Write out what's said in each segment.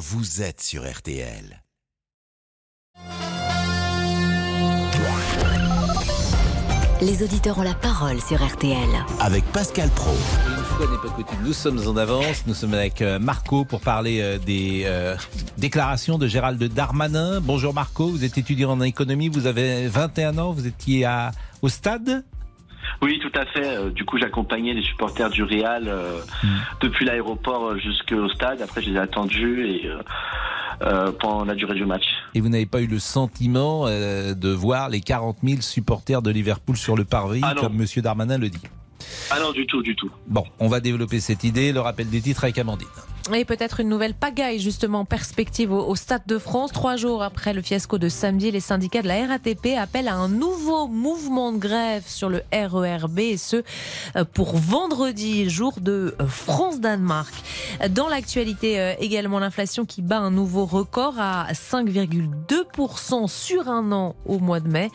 vous êtes sur RTL. Les auditeurs ont la parole sur RTL. Avec Pascal Pro. Une fois n'est pas coutume, nous sommes en avance. Nous sommes avec euh, Marco pour parler euh, des euh, déclarations de Gérald Darmanin. Bonjour Marco, vous êtes étudiant en économie, vous avez 21 ans, vous étiez à, au stade? Oui, tout à fait. Euh, Du coup, j'accompagnais les supporters du Real euh, depuis l'aéroport euh, jusqu'au stade. Après, je les ai attendus et euh, euh, pendant la durée du match. et vous n'avez pas eu le sentiment euh, de voir les 40 000 supporters de Liverpool sur le parvis, Ah comme Monsieur Darmanin le dit? Ah non, du tout, du tout. Bon, on va développer cette idée, le rappel des titres avec Amandine. Et peut-être une nouvelle pagaille, justement, perspective au, Stade de France. Trois jours après le fiasco de samedi, les syndicats de la RATP appellent à un nouveau mouvement de grève sur le RERB, et ce, euh, pour vendredi, jour de euh, France-Danemark. Dans l'actualité euh, également, l'inflation qui bat un nouveau record à 5,2% sur un an au mois de mai.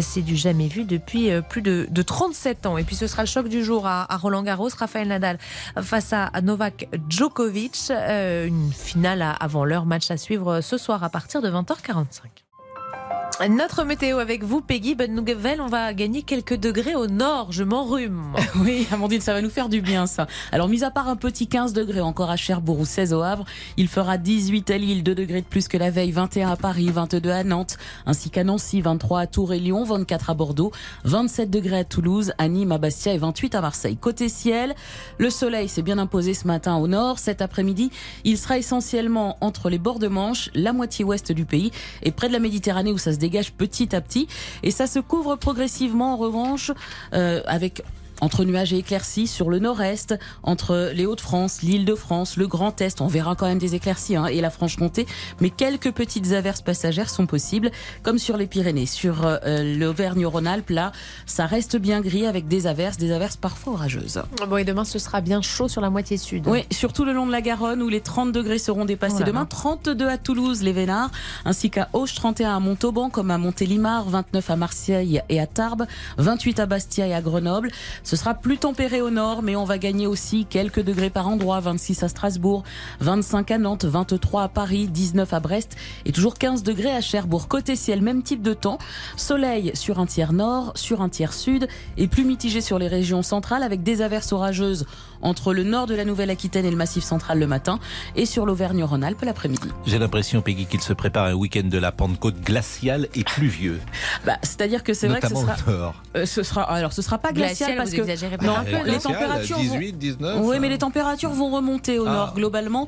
C'est du jamais vu depuis plus de, de 37 ans. Et puis ce sera le choc du jour à, à Roland Garros. Raphaël Nadal face à Novak Djokovic. Euh, une finale avant l'heure. Match à suivre euh, ce soir à partir de 20h45. Notre météo avec vous, Peggy. Bonne nouvelle, on va gagner quelques degrés au nord. Je m'enrhume. Oui, Amandine, ça va nous faire du bien, ça. Alors, mis à part un petit 15 degrés encore à Cherbourg ou 16 au Havre, il fera 18 à Lille, 2 degrés de plus que la veille, 21 à Paris, 22 à Nantes, ainsi qu'à Nancy, 23 à Tours et Lyon, 24 à Bordeaux, 27 degrés à Toulouse, à Nîmes, à Bastia et 28 à Marseille. Côté ciel, le soleil s'est bien imposé ce matin au nord. Cet après-midi, il sera essentiellement entre les bords de Manche, la moitié ouest du pays et près de la Méditerranée où ça dégage petit à petit. Et ça se couvre progressivement en revanche euh, avec entre nuages et éclaircies sur le nord-est, entre les Hauts-de-France, l'Île-de-France, le Grand Est, on verra quand même des éclaircies hein, et la Franche-Comté, mais quelques petites averses passagères sont possibles, comme sur les Pyrénées. Sur euh, l'Auvergne-Rhône-Alpes, là, ça reste bien gris avec des averses, des averses parfois orageuses. Bon, et demain, ce sera bien chaud sur la moitié sud. Oui, surtout le long de la Garonne où les 30 degrés seront dépassés Oh demain. 32 à Toulouse, les Vénards, ainsi qu'à Auch, 31 à Montauban, comme à Montélimar, 29 à Marseille et à Tarbes, 28 à Bastia et à Grenoble. Ce sera plus tempéré au nord, mais on va gagner aussi quelques degrés par endroit. 26 à Strasbourg, 25 à Nantes, 23 à Paris, 19 à Brest et toujours 15 degrés à Cherbourg. Côté ciel, même type de temps. Soleil sur un tiers nord, sur un tiers sud et plus mitigé sur les régions centrales avec des averses orageuses entre le nord de la Nouvelle-Aquitaine et le Massif central le matin et sur l'Auvergne-Rhône-Alpes l'après-midi. J'ai l'impression, Peggy, qu'il se prépare un week-end de la Pentecôte glacial et pluvieux, Bah, c'est-à-dire que c'est vrai que ce sera, euh, ce sera, alors ce sera pas glacial, Glacial, parce vous que non, peut-être un peu, les températures vont- 18, 19. Oui, mais les températures vont remonter au Ah. nord globalement.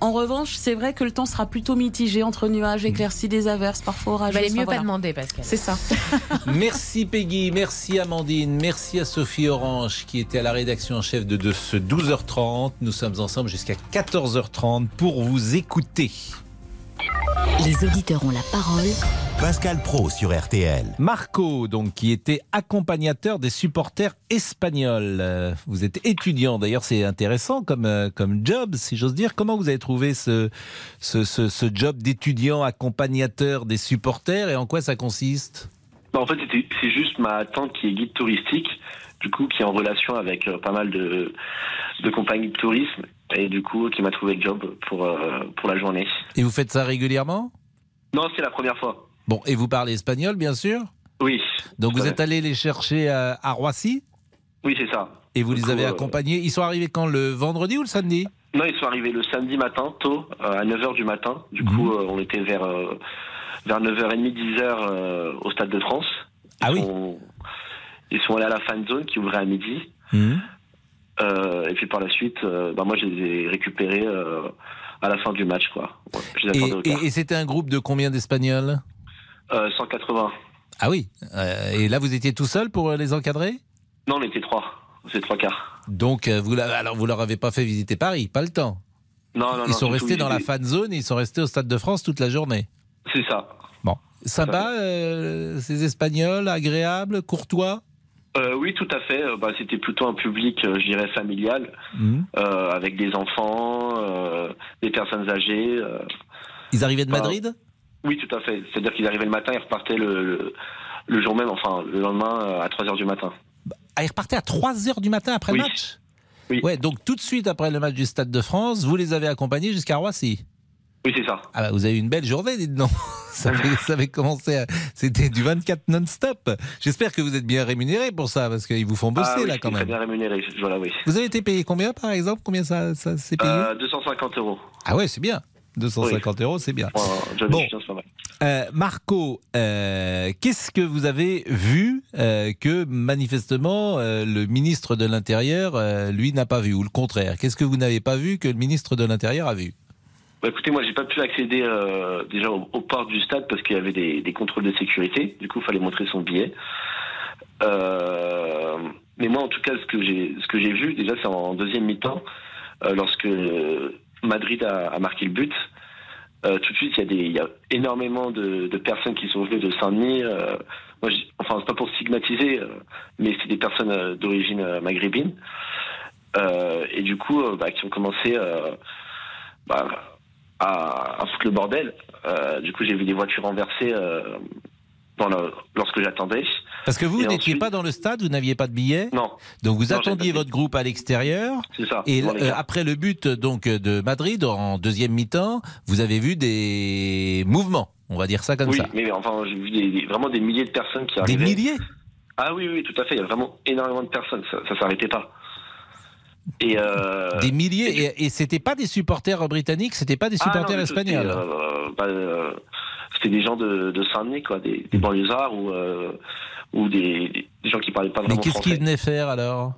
En revanche, c'est vrai que le temps sera plutôt mitigé entre nuages, éclaircies, des averses, parfois Il orageuses. valait mieux Enfin, pas voilà. demander, Pascal. C'est ça. Merci Peggy, merci Amandine, merci à Sophie Orange qui était à la rédaction en chef de, de ce 12h30. Nous sommes ensemble jusqu'à 14h30 pour vous écouter. Les auditeurs ont la parole Pascal Pro sur RTL. Marco, donc, qui était accompagnateur des supporters espagnols. Euh, Vous êtes étudiant, d'ailleurs, c'est intéressant comme, euh, comme job, si j'ose dire. Comment vous avez trouvé ce, ce, ce- ce job d'étudiant accompagnateur des supporters et en quoi ça consiste? Bah, en fait, c'est juste ma tante qui est guide touristique, du coup, qui est en relation avec euh, pas mal de, de compagnies de tourisme, et du coup, qui m'a trouvé le job pour, euh, pour la journée. Et vous faites ça régulièrement? Non, c'est la première fois. Bon, et vous parlez espagnol, bien sûr? Oui. Donc vous êtes allé les chercher à, à Roissy? Oui, c'est ça. et vous Du les coup, avez euh, accompagnés? Ils sont arrivés quand Le vendredi ou le samedi? Non, ils sont arrivés le samedi matin, tôt, à 9h du matin. Du Mhm. coup, on était vers, vers 9h30, 10h euh, au Stade de France. Ah oui On- Ils sont allés à la fan zone qui ouvrait à midi. Mhm. Euh, et puis par la suite, euh, bah, moi, je les ai récupérés euh, à la fin du match. Quoi. Ouais, je les Et, c'était un groupe de combien d'Espagnols Euh, 180. Ah oui. Euh, et là, vous étiez tout seul pour euh, les encadrer Non, on était trois. C'est trois quarts. Donc, euh, vous, alors vous leur avez pas fait visiter Paris, pas le temps. Non, non, non. Ils sont restés dans la fan zone et ils sont restés au Stade de France toute la journée. C'est ça. Bon. Sympa, euh, ces Espagnols, agréables, courtois Euh, oui, tout à fait. Euh, Bah, c'était plutôt un public, euh, je dirais, familial, Mhm. euh, avec des enfants, euh, des personnes âgées. Ils arrivaient de. Madrid? Oui, tout à fait. C'est-à-dire qu'ils arrivaient le matin, ils repartaient le, le, le jour même, enfin le lendemain à 3 heures du matin. Ah, ils repartaient à 3h du matin après Oui. le match? Oui. Ouais, donc tout de suite après le match du Stade de France, vous les avez accompagnés jusqu'à Roissy? Oui, c'est ça. Ah bah, vous avez eu une belle journée, dites donc. Ça avait, ça avait commencé, à- c'était du 24 non-stop. J'espère que vous êtes bien rémunéré pour ça, parce qu'ils vous font bosser ah, oui, là quand Très même. bien rémunéré, voilà, oui. Vous avez été payé combien par exemple? Combien ça, ça s'est payé? Euh, 250 euros. Ah ouais, c'est bien. 250 euros, c'est bien. Job Bon. Euh, Marco, euh, qu'est-ce que vous avez vu euh, que manifestement euh, le ministre de l'Intérieur, euh, lui, n'a pas vu Ou le contraire? Qu'est-ce que vous n'avez pas vu que le ministre de l'Intérieur a vu? Bah, écoutez, moi, j'ai pas pu accéder euh, déjà au, au port du stade parce qu'il y avait des, des contrôles de sécurité. Du coup, il fallait montrer son billet. Euh, mais moi, en tout cas, ce que j'ai, ce que j'ai vu, déjà, c'est en deuxième mi-temps, euh, lorsque Madrid a, a marqué le but. euh, tout de suite, il y a des, il y a énormément de, de personnes qui sont venues de Saint-Denis. euh, moi, enfin, c'est pas pour stigmatiser, euh, mais c'est des personnes d'origine maghrébine. Et du coup, bah, qui ont commencé bah, à, à foutre le bordel. Euh, du coup, j'ai vu des voitures renversées euh, dans le- lorsque j'attendais. Parce que vous, vous n'étiez ensuite- pas dans le stade, vous n'aviez pas de billet, Non, donc vous Non, attendiez votre groupe à l'extérieur. c'est ça. Et euh, après le but donc de Madrid en deuxième mi-temps, vous avez vu des mouvements, on va dire ça comme oui, ça. mais enfin, j'ai vu des- des- vraiment des milliers de personnes qui Des arrivaient. milliers? Ah oui, oui, tout à fait. Il y a vraiment énormément de personnes. Ça, ça s'arrêtait pas. Et euh, Des milliers. et, et c'était pas des supporters britanniques, c'était pas des ah, non, supporters mais c'était, espagnols. euh, bah, euh, C'était des gens de, de Saint-Denis, quoi, des, des banlieusards ou, euh, ou des, des gens qui parlaient pas Mais vraiment qu'est-ce qu'ils venaient faire alors?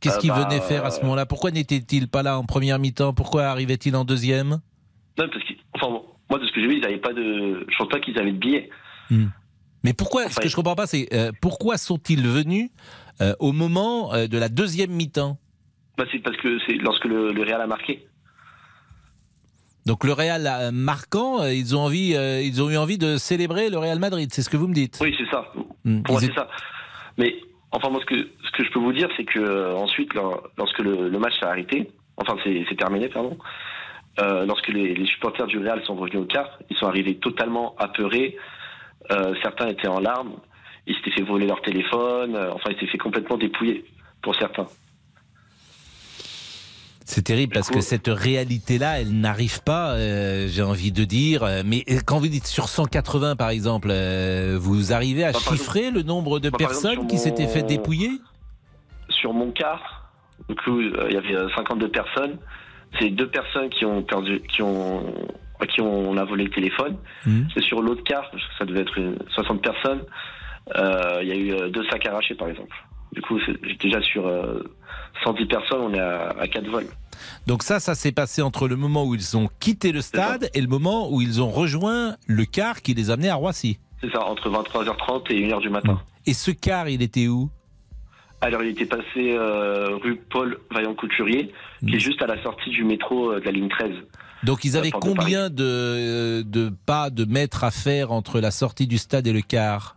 Qu'est-ce Euh, qu'ils bah, venaient faire à ce moment-là? Pourquoi n'étaient-ils pas là en première mi-temps? Pourquoi arrivaient-ils en deuxième? Non, parce que, enfin, bon, moi, de ce que j'ai vu, ils n'avaient pas de. Je pense pas qu'ils avaient de billets. Mais pourquoi Ce que je comprends pas, c'est euh, pourquoi sont-ils venus euh, au moment euh, de la deuxième mi-temps? Bah, c'est parce que c'est lorsque le, le Real a marqué. Donc le Real marquant, ils ont envie, euh, ils ont eu envie de célébrer le Real Madrid. C'est ce que vous me dites? Oui, c'est ça. Hmm, Pour moi, c'est ça. Mais enfin, moi, ce que, ce que je peux vous dire, c'est que ensuite, lor- lorsque le, le match s'est arrêté, enfin, c'est terminé, pardon, lorsque les, les supporters du Real sont revenus au car, ils sont arrivés totalement apeurés. Euh, certains étaient en larmes. Ils s'étaient fait voler leur téléphone. euh, enfin, ils s'étaient fait complètement dépouiller, pour certains. C'est terrible parce que cette réalité-là, elle n'arrive pas, euh, j'ai envie de dire. Mais quand vous dites sur 180 par exemple, euh, vous arrivez à Bah, chiffrer le nombre de bah, exemple, personnes qui s'étaient fait dépouiller? Sur mon euh, il y avait euh, 52 personnes. C'est deux personnes qui ont perdu, qui ont, à qui on a volé le téléphone. Mhm. C'est sur l'autre car, parce que ça devait être une- 60 personnes. Euh, Il y a eu euh, deux sacs arrachés, par exemple. Du coup, déjà sur euh, 110 personnes, on est à, à 4 vols. Donc ça, ça s'est passé entre le moment où ils ont quitté le stade et le moment où ils ont rejoint le car qui les amenait à Roissy. C'est ça, entre 23h30 et 1h du matin. Et ce car, il était où? Alors, il était passé euh, rue Paul Vaillant-Couturier, qui Mhm. est juste à la sortie du métro euh, de la ligne 13. Donc ils avaient de combien de, de pas de mètres à faire entre la sortie du stade et le car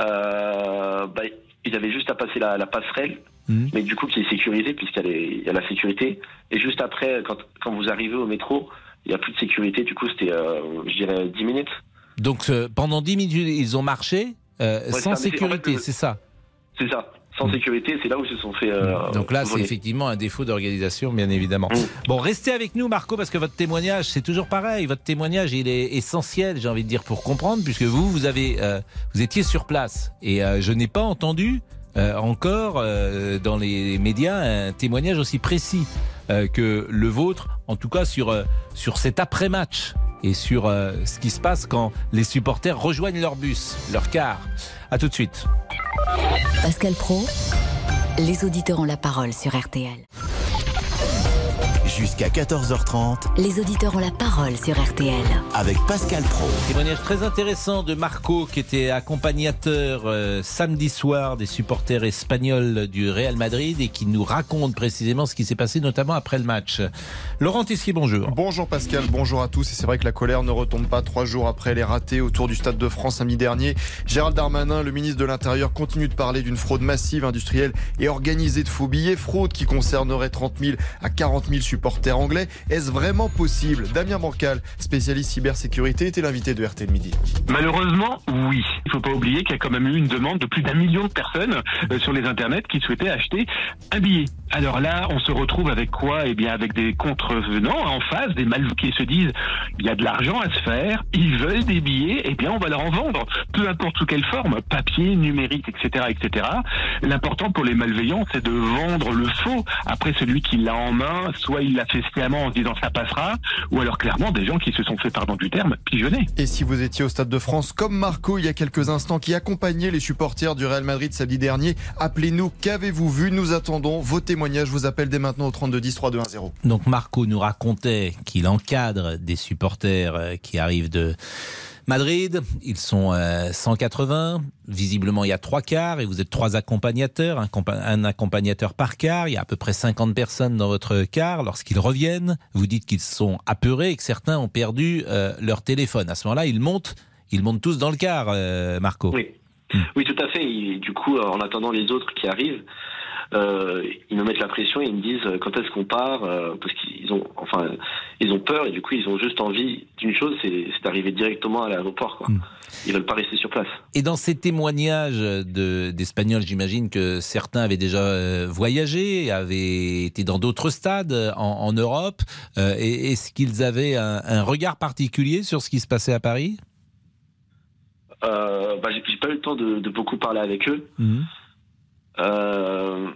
Euh, bah, ils avaient juste à passer la, la passerelle, Mhm. mais du coup qui est sécurisée puisqu'il y, a y la sécurité. Et juste après, quand, quand vous arrivez au métro, il n'y a plus de sécurité. Du coup, c'était, euh, je dirais, 10 minutes. Donc euh, pendant 10 minutes, ils ont marché euh, sans en sécurité, fait, c'est ça? C'est ça. Sans sécurité, c'est là où ils se sont fait. euh, Donc là, c'est effectivement un défaut d'organisation, bien évidemment. Mm. Bon, restez avec nous, Marco, parce que votre témoignage, c'est toujours pareil. Votre témoignage, il est essentiel, j'ai envie de dire, pour comprendre, puisque vous, vous avez, euh, vous étiez sur place, et euh, je n'ai pas entendu euh, encore euh, dans les médias un témoignage aussi précis euh, que le vôtre, en tout cas sur euh, sur cet après-match et sur euh, ce qui se passe quand les supporters rejoignent leur bus, leur car. À tout de suite. Pascal Pro, les auditeurs ont la parole sur RTL. Jusqu'à 14h30 Les auditeurs ont la parole sur RTL. avec Pascal Pro. Témoignage très intéressant de Marco qui était accompagnateur euh, samedi soir des supporters espagnols du Real Madrid et qui nous raconte précisément ce qui s'est passé notamment après le match. Laurent Tessier, bonjour. Bonjour Pascal, bonjour à tous. Et c'est vrai que la colère ne retombe pas trois jours après les ratés autour du Stade de France samedi dernier. Gérald Darmanin, le ministre de l'Intérieur, continue de parler d'une fraude massive, industrielle et organisée de faux billets. Fraude qui concernerait 30 000 à 40 000 supporters anglais. Est-ce vraiment possible? Damien Bancal, spécialiste cybersécurité, était l'invité de RTL Midi. Malheureusement, oui. Il faut pas oublier qu'il y a quand même eu une demande de plus d'un million de personnes euh, sur les internets qui souhaitaient acheter un billet. Alors là, on se retrouve avec quoi? Eh bien, avec des contrevenants en face, des mal qui se disent il y a de l'argent à se faire, ils veulent des billets, eh bien, on va leur en vendre, peu importe sous quelle forme, papier, numérique, etc., etc. L'important pour les malveillants, c'est de vendre le faux. Après, celui qui l'a en main, soit il l'a fait sciemment en se disant ça passera, ou alors clairement des gens qui se sont fait, pardon du terme, pigeonner. Et si vous étiez au Stade de France, comme Marco il y a quelques instants, qui accompagnait les supporters du Real Madrid samedi dernier, appelez-nous. Qu'avez-vous vu? Nous attendons vos témoignages. Je vous appelle dès maintenant au 32 10 3210. 0. Donc Marco nous racontait qu'il encadre des supporters euh, qui arrivent de Madrid, ils sont 180. Euh, Visiblement, il y a trois quarts et vous êtes trois accompagnateurs, un, accompagnateur par quart. Il y a à peu près 50 personnes dans votre quart. Lorsqu'ils reviennent, vous dites qu'ils sont apeurés et que certains ont perdu euh, leur téléphone. À ce moment-là, ils montent, ils montent tous dans le quart, Marco. Oui. Hmm. Oui, tout à fait. Et du coup, en attendant les autres qui arrivent, euh, ils me mettent la pression et ils me disent euh, quand est-ce qu'on part euh, parce qu'ils ont enfin ils ont peur et du coup ils ont juste envie d'une chose c'est d'arriver directement à l'aéroport quoi. Hmm. Ils veulent pas rester sur place. Et dans ces témoignages d'Espagnols, j'imagine que certains avaient déjà voyagé, avaient été dans d'autres stades en, Europe. Est-ce qu'ils avaient un, regard particulier sur ce qui se passait à Paris? Euh, bah, J'ai pas eu le temps de, beaucoup parler avec eux. Hmm. Euh,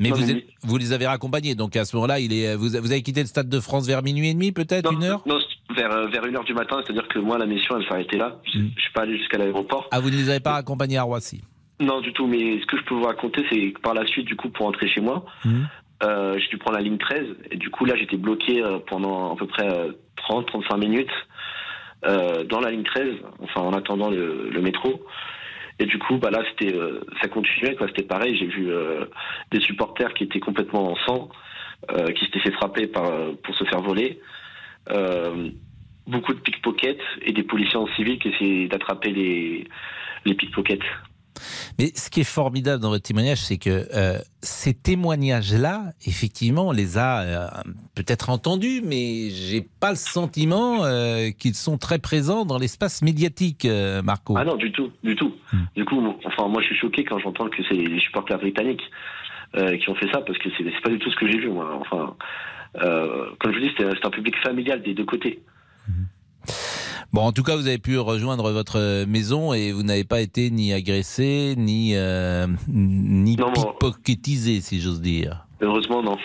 mais, vous, vous, les avez raccompagnés, donc à ce moment-là, il est, vous, avez quitté le Stade de France vers minuit et demi, peut-être, une heure Non, vers, euh, vers une heure du matin, c'est-à-dire que moi, la mission, elle s'arrêtait là. Je ne hmm. suis pas allé jusqu'à l'aéroport. Ah, vous ne les avez pas accompagnés à Roissy Non, du tout, mais ce que je peux vous raconter, c'est que par la suite, du coup, pour rentrer chez moi, euh, j'ai dû prendre la ligne 13, et du coup, là, j'étais bloqué pendant à peu près 30-35 minutes dans la ligne 13, enfin, en attendant le, le métro. Et du coup, bah là, c'était, euh, ça continuait, quoi. C'était pareil. J'ai vu euh, des supporters qui étaient complètement en sang, euh, qui s'étaient fait frapper par, pour se faire voler. beaucoup de pickpockets et des policiers en civil qui essayaient d'attraper les, les pickpockets. Mais ce qui est formidable dans votre témoignage, c'est que euh, ces témoignages-là, effectivement, on les a euh, peut-être entendus, mais j'ai pas le sentiment euh, qu'ils sont très présents dans l'espace médiatique, Marco. Ah non, du tout, du tout. Hmm. Du coup, enfin, moi, je suis choqué quand j'entends que c'est les supporters britanniques qui ont fait ça, parce que c'est pas du tout ce que j'ai vu, moi. Enfin, comme je vous dis, c'est un public familial des deux côtés. Hmm. Bon, en tout cas, vous avez pu rejoindre votre maison et vous n'avez pas été ni agressé, ni, euh, ni pickpocketisé, si j'ose dire. Heureusement, non.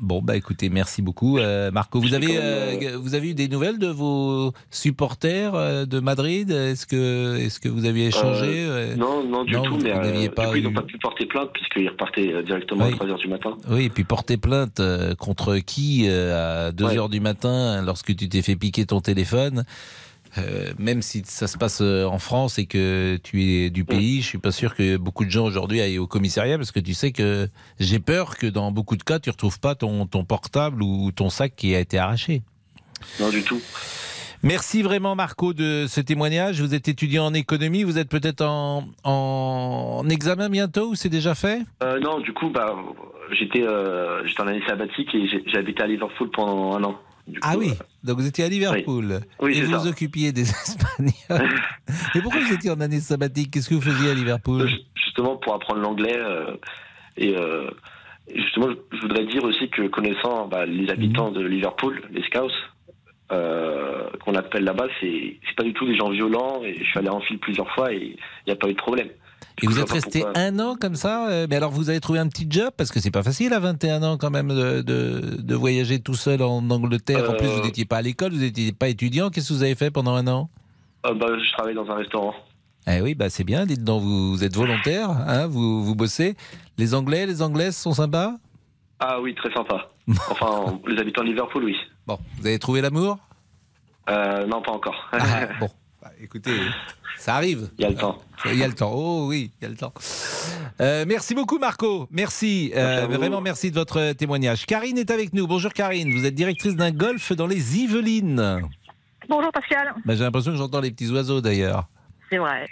Bon, bah écoutez, merci beaucoup. Euh, Marco, vous avez, euh, vous avez eu des nouvelles de vos supporters de Madrid? Est-ce que, est que vous aviez échangé Non, non, du tout, mais pas ils n'ont pas pu porter plainte puisqu'ils repartaient directement à 3h du matin. Oui, et puis porter plainte contre qui à 2h du matin lorsque tu t'es fait piquer ton téléphone? Euh, même si ça se passe euh, en France et que tu es du pays, je suis pas sûr que beaucoup de gens aujourd'hui aillent au commissariat parce que tu sais que j'ai peur que dans beaucoup de cas, tu retrouves pas ton, ton portable ou ton sac qui a été arraché. Non, du tout. Merci vraiment Marco de ce témoignage. Vous êtes étudiant en économie, vous êtes peut-être en, en, examen bientôt ou c'est déjà fait? Euh, Non, du coup, bah, j'étais en année sabbatique et j'ai habité à Liverpool pendant un an ah oui, euh, donc vous étiez à Liverpool et vous vous occupiez des Espagnols. et pourquoi vous étiez en année sabbatique? Qu'est-ce que vous faisiez à Liverpool? Justement pour apprendre l'anglais euh, et euh, justement je voudrais dire aussi que connaissant bah, les habitants mhm. de Liverpool, les Scouts, qu'on appelle là-bas, c'est pas du tout des gens violents et je suis allé en file plusieurs fois et il n'y a pas eu de problème. Et vous êtes resté un an comme ça euh, Mais alors vous avez trouvé un petit job Parce que c'est pas facile à 21 ans quand même de, de, voyager tout seul en Angleterre. En plus, vous n'étiez pas à l'école, vous n'étiez pas étudiant. Qu'est-ce que vous avez fait pendant un an? Euh, bah, Je travaille dans un restaurant. Eh oui, bah c'est bien. Dites donc, vous, êtes volontaire, hein, vous, vous bossez. Les Anglais, les Anglaises sont sympas? Ah oui, très sympa. Enfin, les habitants de Liverpool, oui. Bon, vous avez trouvé l'amour? Euh, Non, pas encore. Ah, bon, écoutez, ça arrive. Il y a le temps. Il y a le temps. Oh oui, il y a le temps. Euh, merci beaucoup Marco. Merci. Euh, vraiment merci de votre témoignage. Karine est avec nous. Bonjour Karine. Vous êtes directrice d'un golf dans les Yvelines. Bonjour Pascal. Ben, J'ai l'impression que j'entends les petits oiseaux d'ailleurs. C'est vrai.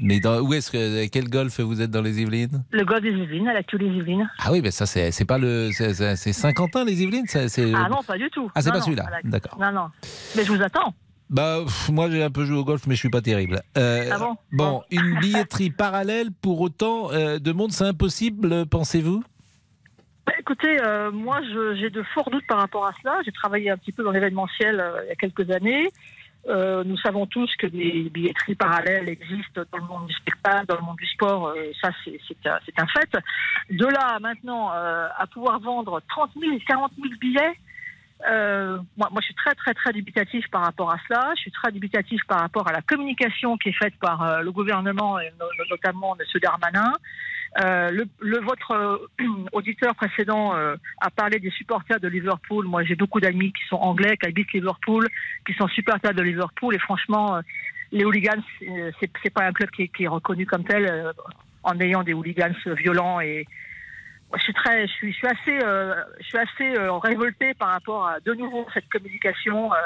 Mais dans, où est-ce que quel golf vous êtes dans les Yvelines? Le golf des Yvelines, à la queue des Yvelines. Ah oui, mais ça c'est pas le c'est Saint-Quentin les Yvelines, Ah non, pas du tout. Ah c'est pas celui-là. D'accord. Non non. Mais je vous attends. Bah, moi j'ai un peu joué au golf, mais je suis pas terrible. Euh, ah bon, bon, une billetterie parallèle pour autant euh, de monde, c'est impossible, pensez-vous? Bah, Écoutez, euh, moi, j'ai de forts doutes par rapport à cela. J'ai travaillé un petit peu dans l'événementiel euh, il y a quelques années. Nous savons tous que des billetteries parallèles existent dans le monde du spectacle, dans le monde du sport. ça, c'est un, fait. De là, à maintenant, à pouvoir vendre 30 000, 40 000 billets, euh, moi, moi, je suis très, très, très dubitatif par rapport à cela. Je suis très dubitatif par rapport à la communication qui est faite par euh, le gouvernement et no- notamment M. Darmanin. Euh, le, le- votre euh, auditeur précédent euh, a parlé des supporters de Liverpool. Moi, j'ai beaucoup d'amis qui sont anglais, qui habitent Liverpool, qui sont supporters de Liverpool. Et franchement, les hooligans, c'est- pas un club qui est, qui est reconnu comme tel en ayant des hooligans violents. Et je suis très, je suis, je suis assez, euh, je suis assez euh, révolté par rapport à de nouveau cette communication. euh,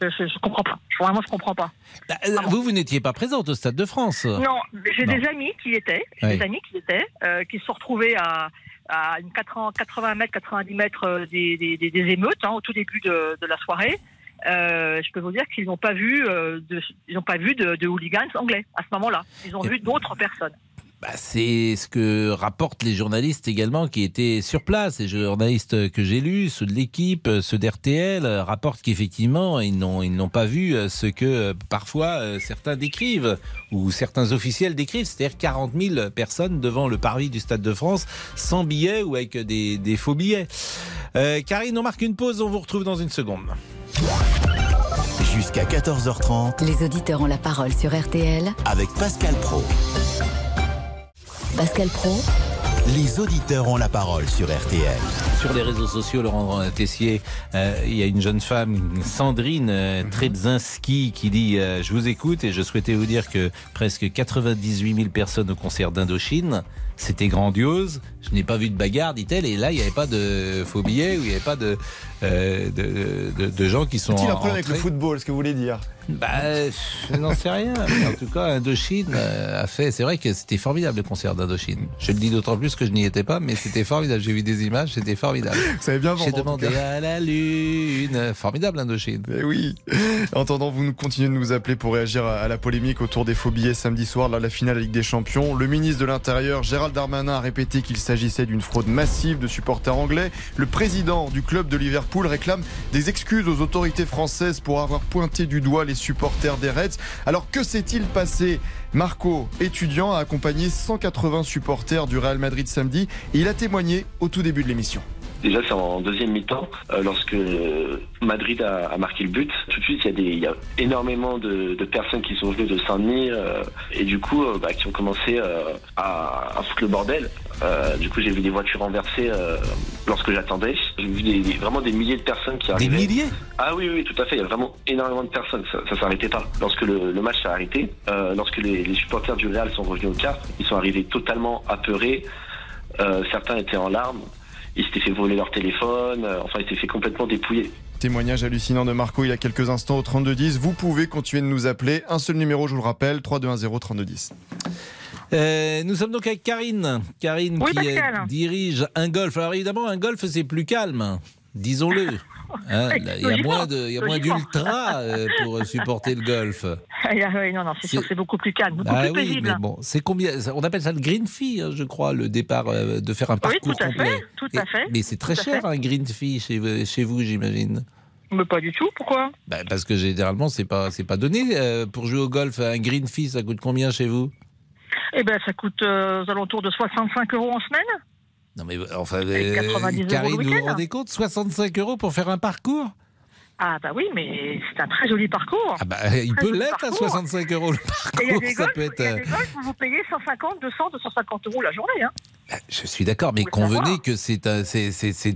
je, je comprends pas. Vraiment, je comprends pas. Bah, euh, Vous, vous n'étiez pas présente au Stade de France. Non, j'ai des amis qui étaient, Oui. des amis qui étaient, euh, qui se sont retrouvés à, à une 80, 80 mètres, 90 mètres des, des, des- des émeutes hein, au tout début de, de la soirée. Euh, je peux vous dire qu'ils n'ont pas vu, euh, de, ils n'ont pas vu de, de hooligans anglais à ce moment-là. Ils ont vu d'autres personnes. Bah, c'est ce que rapportent les journalistes également qui étaient sur place. Les journalistes que j'ai lus, ceux de l'équipe, ceux d'RTL, rapportent qu'effectivement, ils n'ont, ils n'ont pas vu euh, ce que euh, parfois euh, certains décrivent, ou certains officiels décrivent, c'est-à-dire 40 000 personnes devant le parvis du Stade de France, sans billets ou avec des, des faux billets. Euh, Karine, on marque une pause, on vous retrouve dans une seconde. Jusqu'à 14h30 Les auditeurs ont la parole sur RTL. avec Pascal Pro. Pascal Pro, Les auditeurs ont la parole sur RTL. Sur les réseaux sociaux, Laurent Tessier, euh, il y a une jeune femme, Sandrine euh, Trebzinski, qui dit euh, Je vous écoute et je souhaitais vous dire que presque 98 000 personnes au concert d'Indochine. C'était grandiose. Je n'ai pas vu de bagarre, dit-elle. Et là, il n'y avait pas de faux billets ou il n'y avait pas de, euh, de, de, de gens qui sont. Est-il un problème avec le football, ce que vous voulez dire Bah, je n'en sais rien. En tout cas, Indochine euh, a fait. C'est vrai que c'était formidable le concert d'Indochine. Je le dis d'autant plus que je n'y étais pas, mais c'était formidable. J'ai vu des images, c'était formidable. Vous savez bien J'ai demandé à la lune. Formidable Indochine. Eh oui. En attendant, vous continuez de nous appeler pour réagir à la polémique autour des faux billets samedi soir de la finale Ligue des Champions. Le ministre de l'Intérieur, Gérald Darmanin, a répété qu'il s'agissait d'une fraude massive de supporters anglais. Le président du club de Liverpool réclame des excuses aux autorités françaises pour avoir pointé du doigt les supporters des Reds. Alors que s'est-il passé Marco, étudiant, a accompagné 180 supporters du Real Madrid samedi et il a témoigné au tout début de l'émission. Déjà, c'est en deuxième mi-temps, euh, lorsque Madrid a, a marqué le but. Tout de suite, il y a, des, il y a énormément de, de personnes qui sont venues de Saint-Denis euh, et du coup, euh, bah, qui ont commencé euh, à, à foutre le bordel. Euh, du coup, j'ai vu des voitures renversées euh, lorsque j'attendais. J'ai vu des, des- vraiment des milliers de personnes qui Des arrivaient. milliers? Ah oui, oui, tout à fait. Il y a vraiment énormément de personnes. Ça, ça s'arrêtait pas. Lorsque le, le match s'est arrêté, euh, lorsque les, les supporters du Real sont revenus au quart, ils sont arrivés totalement apeurés. Euh, certains étaient en larmes. Ils s'étaient fait voler leur téléphone. Euh, enfin, ils s'étaient fait complètement dépouiller. Témoignage hallucinant de Marco il y a quelques instants au 3210. Vous pouvez continuer de nous appeler. Un seul numéro, je vous le rappelle, 3210 3210. Euh, nous sommes donc avec Karine. Karine Oui, qui Pascal. dirige un golf. Alors évidemment, un golf, c'est plus calme. Disons-le. Hein, Oui, il y a moins de, il y a moins logiquement. d'ultra euh, pour supporter le golf. Ah, oui, non, non, c'est sûr C'est- beaucoup plus calme, beaucoup Ah plus oui, paisible. mais bon, c'est combien On appelle ça le green fee, hein, je crois, le départ euh, de faire un Oui, parcours tout à complet. fait, tout à Et- fait. mais c'est très tout cher un green fee chez, vous- chez vous, j'imagine. Mais pas du tout, pourquoi? Bah, parce que généralement, c'est pas, c'est pas donné. euh, pour jouer au golf, un green fee, ça coûte combien chez vous? Eh ben, ça coûte euh, aux alentours de 65 euros en semaine. Non mais enfin, Et 90 euros Karine, vous vous rendez compte 65 euros pour faire un parcours? Ah bah oui, mais c'est un très joli parcours. Ah bah, il Très peut l'être à parcours. 65 euros le Et il y a parcours. Ça peut être. il y a euh, des golfs où vous payez 150, 200, 250 euros la journée. Hein. Bah, Je suis d'accord, mais convenez que c'est un-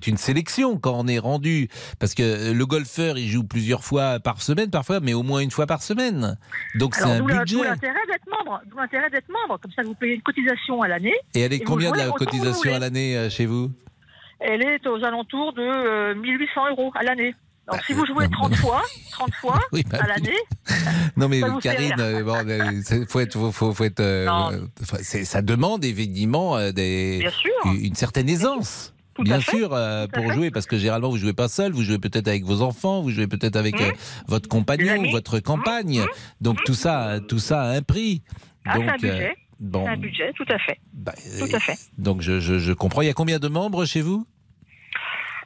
une sélection quand on est rendu. Parce que le golfeur, il joue plusieurs fois par semaine, parfois, mais au moins une fois par semaine. Donc c'est un budget. d'où l'intérêt d'être membre. D'où l'intérêt d'être membre. Comme ça, vous payez une cotisation à l'année. Et elle est combien de la cotisation à l'année euh, chez vous? Elle est aux alentours de euh, 1800 euros à l'année. Donc Bah, si vous jouez non, 30 non. fois, 30 fois Oui, bah à l'année, Non mais Karine, rire. euh, bon, euh, faut être, faut, faut- faut être, euh, ça demande évidemment des, une certaine aisance. Tout Bien sûr, euh, pour jouer, parce que généralement vous jouez pas seul, vous jouez peut-être avec vos enfants, vous jouez peut-être avec Mmh. euh, votre compagnon, votre compagne. Mmh. Donc tout ça, tout ça a un prix. Ah, un Donc, euh, budget. Bon. Un budget, tout à fait. Bah, Tout à fait. Donc je, je- je comprends. Il y a combien de membres chez vous?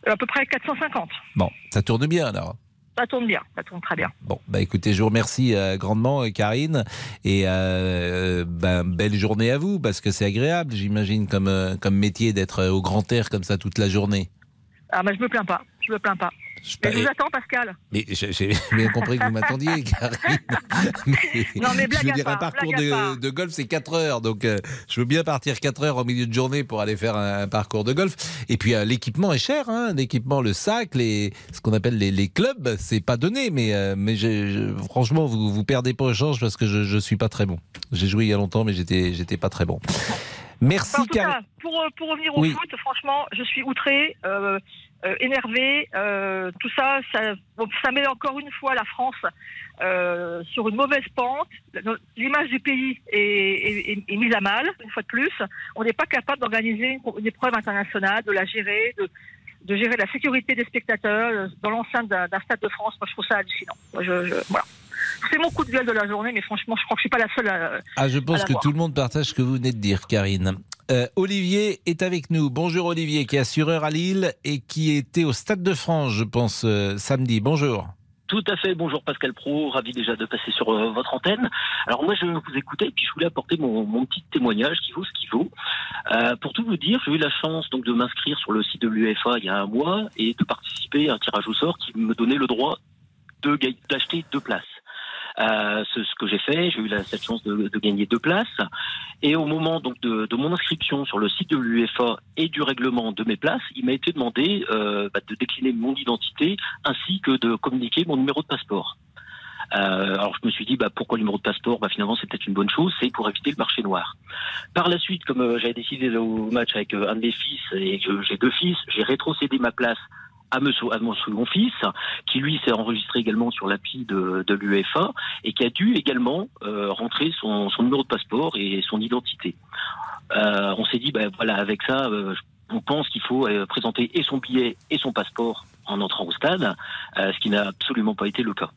À peu près 450. Bon, ça tourne bien alors. Ça tourne bien, ça tourne très bien. Bon, bah écoutez, je vous remercie euh, grandement, euh, Karine, et euh, ben, belle journée à vous, parce que c'est agréable, j'imagine, comme, euh, comme métier d'être euh, au grand air comme ça toute la journée. Ah, mais je me plains pas, je me plains pas. Je- Mais je vous attends, Pascal. Mais j'ai bien compris que vous m'attendiez, Karine. Mais, Non, mais blague je veux dire, un parcours de, de golf, c'est 4 heures. Donc, euh, je veux bien partir 4 heures au milieu de journée pour aller faire un, un parcours de golf. Et puis, euh, l'équipement est cher. Hein, l'équipement, le sac, les, ce qu'on appelle les, les clubs, c'est pas donné. Mais, euh, mais je- franchement, vous, vous perdez pas au change parce que je, je suis pas très bon. J'ai joué il y a longtemps, mais j'étais, j'étais pas très bon. Merci, Enfin, en tout Karine. cas, pour, pour revenir au Oui. foot, franchement, je suis outré, euh, euh, énervé. euh, tout ça, ça, met encore une fois la France euh, sur une mauvaise pente. L'image du pays est, est- mise à mal, une fois de plus. On n'est pas capable d'organiser une, une épreuve internationale, de la gérer, de, de gérer la sécurité des spectateurs euh, dans l'enceinte d'un stade de France. Moi, je trouve ça hallucinant. Moi, je- je- voilà. C'est mon coup de gueule de la journée, mais franchement, je crois que je suis pas la seule à, Ah, je pense que tout le monde partage ce que vous venez de dire, Karine. Euh, Olivier est avec nous. Bonjour Olivier, qui est assureur à Lille et qui était au Stade de France, je pense, euh, samedi. Bonjour. Tout à fait. Bonjour Pascal Pro, ravi déjà de passer sur euh, votre antenne. Alors moi je vous écoutais et puis je voulais apporter mon, petit témoignage qui vaut ce qu'il vaut. Euh, pour tout vous dire, j'ai eu la chance donc de m'inscrire sur le site de l'UEFA il y a un mois et de participer à un tirage au sort qui me donnait le droit de d'acheter deux places. Euh, ce, ce que j'ai fait, j'ai eu la, cette chance de, de gagner deux places. Et au moment donc de, de mon inscription sur le site de l'UEFA et du règlement de mes places, il m'a été demandé euh, bah, de décliner mon identité ainsi que de communiquer mon numéro de passeport. Euh, alors je me suis dit bah, pourquoi le numéro de passeport? Bah, Finalement c'est peut-être une bonne chose, c'est pour éviter le marché noir. Par la suite, comme euh, j'avais décidé au match avec euh, un de mes fils et que j'ai deux fils, j'ai rétrocédé ma place à, à mon fils, qui lui s'est enregistré également sur l'appli de, de l'UEFA et qui a dû également euh, rentrer son, son numéro de passeport et son identité. Euh, on s'est dit, ben voilà, avec ça, euh, on pense qu'il faut présenter et son billet et son passeport en entrant au stade, ce qui n'a absolument pas été le cas.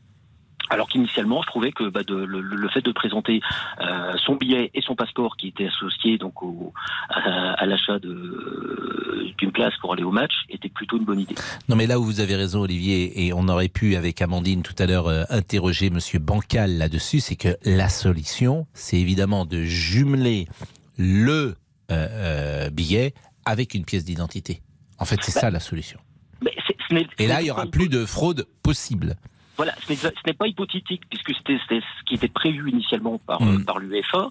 Alors qu'initialement, je trouvais que bah, de, le, le fait de présenter euh, son billet et son passeport, qui étaient associés donc au, à, à l'achat d'une place pour aller au match, était plutôt une bonne idée. Non, mais là où vous avez raison, Olivier, et on aurait pu, avec Amandine tout à l'heure, euh, interroger Monsieur Bancal là-dessus, c'est que la solution, c'est évidemment de jumeler le euh, billet avec une pièce d'identité. En fait, c'est ça la solution. Mais Et là, il y n'est aura plus de fraude possible. Voilà, ce n'est, pas hypothétique puisque c'était, ce qui était prévu initialement par, Mm. euh, par l'UEFA. Euh,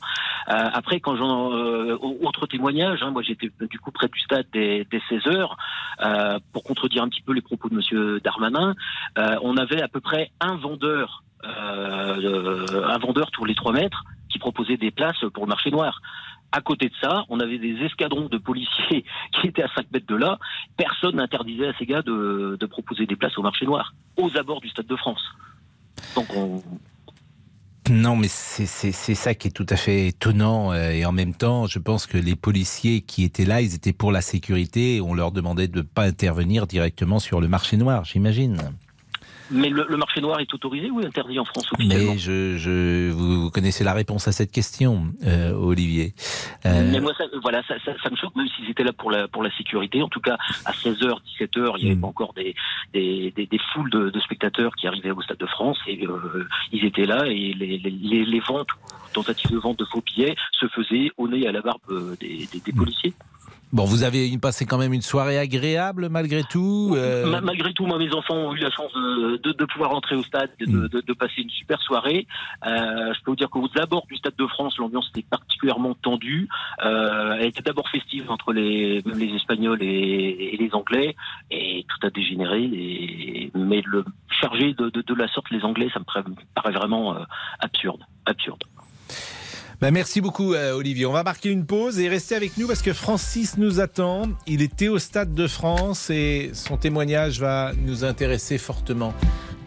après, quand j'en euh, autre témoignage, hein, moi j'étais du coup près du stade dès, dès 16 heures euh, pour contredire un petit peu les propos de Monsieur Darmanin. euh, on avait à peu près un vendeur, euh, un vendeur tous les 3 mètres qui proposait des places pour le marché noir. À côté de ça, on avait des escadrons de policiers qui étaient à 5 mètres de là. Personne n'interdisait à ces gars de, proposer des places au marché noir, aux abords du Stade de France. Donc on, Non, mais c'est ça qui est tout à fait étonnant. euh, Et en même temps, je pense que les policiers qui étaient là, ils étaient pour la sécurité. On leur demandait de ne pas intervenir directement sur le marché noir, j'imagine. Mais le, le marché noir est autorisé ou interdit en France officiellement Mais je, je, vous, vous connaissez la réponse à cette question, euh, Olivier. Euh, Mais moi, ça, voilà, ça, ça, ça me choque, même s'ils étaient là pour la, pour la sécurité. En tout cas, à 16h, 17h, il y avait Mm. pas encore des, des, des, des foules de, de spectateurs qui arrivaient au Stade de France et euh, ils étaient là et les, les, les, ventes, tentatives de vente de faux billets se faisaient au nez et à la barbe euh, des, des, des Mm. policiers. Bon, vous avez passé quand même une soirée agréable malgré tout. euh, Ma- Malgré tout, moi, mes enfants ont eu la chance de, de, de pouvoir entrer au stade, de, Mm. de, de passer une super soirée. Euh, je peux vous dire qu'aux abords du Stade de France, l'ambiance était particulièrement tendue. Euh, elle était d'abord festive entre les, même les Espagnols et, et les Anglais, et tout a dégénéré. Et, mais le charger de, la sorte les Anglais, ça me paraît, paraît vraiment absurde, absurde. Bah, merci beaucoup, euh, Olivier. On va marquer une pause et rester avec nous parce que Francis nous attend. Il était au Stade de France et son témoignage va nous intéresser fortement.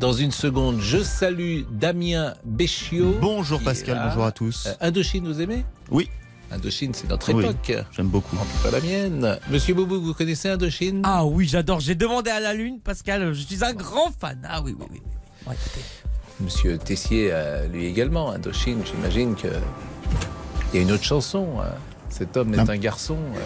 Dans une seconde, je salue Damien Béchiot. Bonjour Pascal, bonjour à tous. Euh, Indochine, vous aimez? Oui. Indochine, c'est notre Oui. époque. J'aime beaucoup. En tout cas la mienne. Monsieur Boubou, vous connaissez Indochine? Ah oui, j'adore. J'ai demandé à la Lune, Pascal. Je suis un grand fan. Ah oui, oui, oui. oui. Bon, écoutez. Monsieur Tessier, euh, lui également, Indochine, j'imagine que Il y a une autre chanson. euh, Cet homme est Non. un garçon. euh.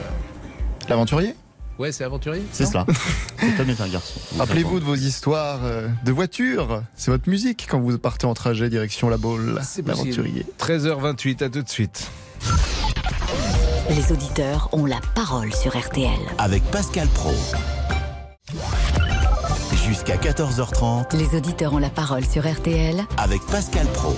L'aventurier? Ouais, c'est aventurier C'est cela. Cet homme est un garçon. Rappelez-vous de vos histoires euh, de voiture. C'est votre musique quand vous partez en trajet direction la Baule. C'est possible. L'aventurier. 13h28, à tout de suite. Les auditeurs ont la parole sur RTL. Avec Pascal Pro. Jusqu'à 14h30 Les auditeurs ont la parole sur RTL. avec Pascal Pro.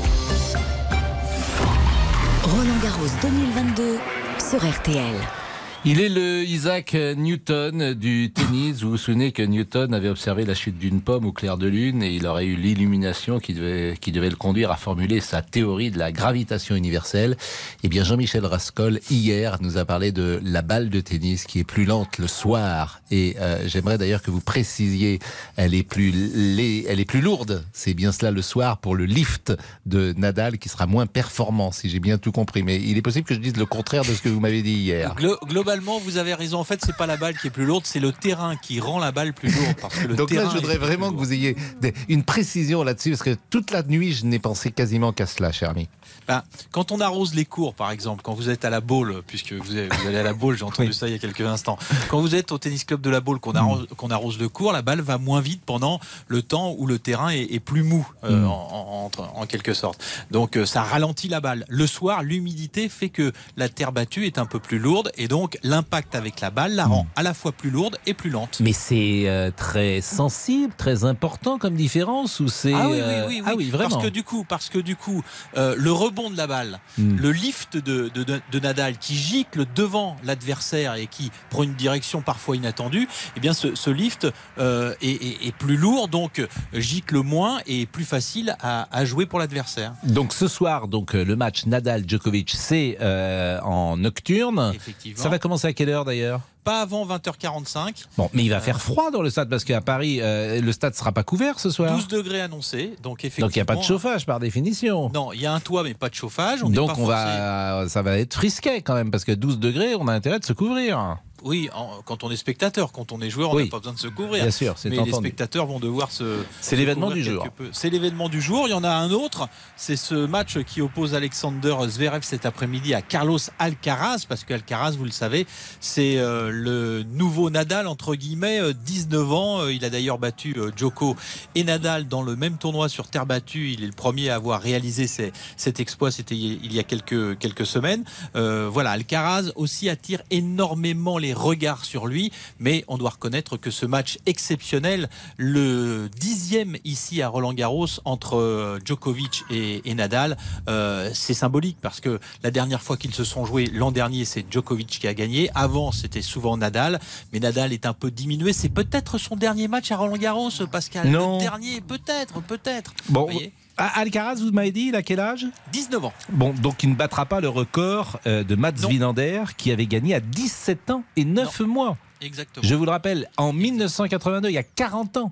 Roland Garros 2022 sur RTL. Il est le Isaac Newton du tennis. Vous vous souvenez que Newton avait observé la chute d'une pomme au clair de lune et il aurait eu l'illumination qui devait, qui devait le conduire à formuler sa théorie de la gravitation universelle. Eh bien, Jean-Michel Rascol, hier, nous a parlé de la balle de tennis qui est plus lente le soir. Et euh, j'aimerais d'ailleurs que vous précisiez, elle est plus, elle est plus lourde. C'est bien cela le soir pour le lift de Nadal qui sera moins performant, si j'ai bien tout compris. Mais il est possible que je dise le contraire de ce que vous m'avez dit hier. Globalement, vous avez raison. En fait, c'est pas la balle qui est plus lourde, c'est le terrain qui rend la balle plus lourde. Parce que le Donc là, je voudrais vraiment que vous ayez des- une précision là-dessus, parce que toute la nuit, je n'ai pensé quasiment qu'à cela, cher ami. Ben, quand on arrose les cours, par exemple, quand vous êtes à la Baule, puisque vous, avez- vous allez à la Baule, j'ai entendu ça il y a quelques instants. Quand vous êtes au tennis club de la Baule, qu'on arrose, qu'on arrose le cours, la balle va moins vite pendant le temps où le terrain est, est plus mou, euh, Mm. en, en- en quelque sorte. Donc euh, ça ralentit la balle. Le soir, l'humidité fait que la terre battue est un peu plus lourde et donc l'impact avec la balle la rend à la fois plus lourde et plus lente. Mais c'est euh, très sensible, très important comme différence, ou c'est Ah oui, oui, euh, oui, ah oui, vraiment. Parce que du coup, parce que du coup, euh, le rebond de la balle, Hmm. le lift de, de- de- Nadal qui gicle devant l'adversaire et qui prend une direction parfois inattendue, eh bien, ce, ce lift euh, est, est- est plus lourd, donc euh, gicle moins et est plus facile à, à jouer pour l'adversaire. Donc ce soir, donc euh, le match Nadal-Djokovic, c'est en nocturne. Effectivement. Ça va commencer à quelle heure d'ailleurs? Pas avant 20h45. Bon, mais il va faire froid dans le stade parce qu'à Paris, euh, le stade sera pas couvert ce soir. 12 degrés annoncés, donc effectivement. Donc il n'y a pas de chauffage par définition. Non, il y a un toit mais pas de chauffage. On Donc pas on forcé- va, ça va être risqué quand même parce que 12 degrés, on a intérêt de se couvrir. Oui, en- quand on est spectateur, quand on est joueur, on Oui. n'a pas besoin de se couvrir. Bien sûr, c'est Mais les spectateurs vont devoir se. C'est l'événement du jour. peu. C'est l'événement du jour. Il y en a un autre. C'est ce match qui oppose Alexander Zverev cet après-midi à Carlos Alcaraz, parce que Alcaraz, vous le savez, c'est euh, le nouveau Nadal entre guillemets, euh, 19 ans. Euh, Il a d'ailleurs battu euh, Djoko et Nadal dans le même tournoi sur terre battue. Il est le premier à avoir réalisé ces- cet exploit. C'était il y a quelques quelques semaines. Euh, voilà, Alcaraz aussi attire énormément les regards sur lui, mais on doit reconnaître que ce match exceptionnel, le dixième ici à Roland Garros entre euh, Djokovic et, et Nadal, euh, c'est symbolique parce que la dernière fois qu'ils se sont joués l'an dernier, c'est Djokovic qui a gagné. Avant, c'était souvent Nadal, mais Nadal est un peu diminué. C'est peut-être son dernier match à Roland Garros, Pascal. Non. Le dernier, peut-être, peut-être. Bon, Vous voyez? Ah, Alcaraz, vous m'avez dit, il a quel âge? 19 ans. Bon, donc il ne battra pas le record euh, de Mats Non. Wilander qui avait gagné à 17 ans et 9 mois. Exactement. Je vous le rappelle, en 1982, il y a 40 ans.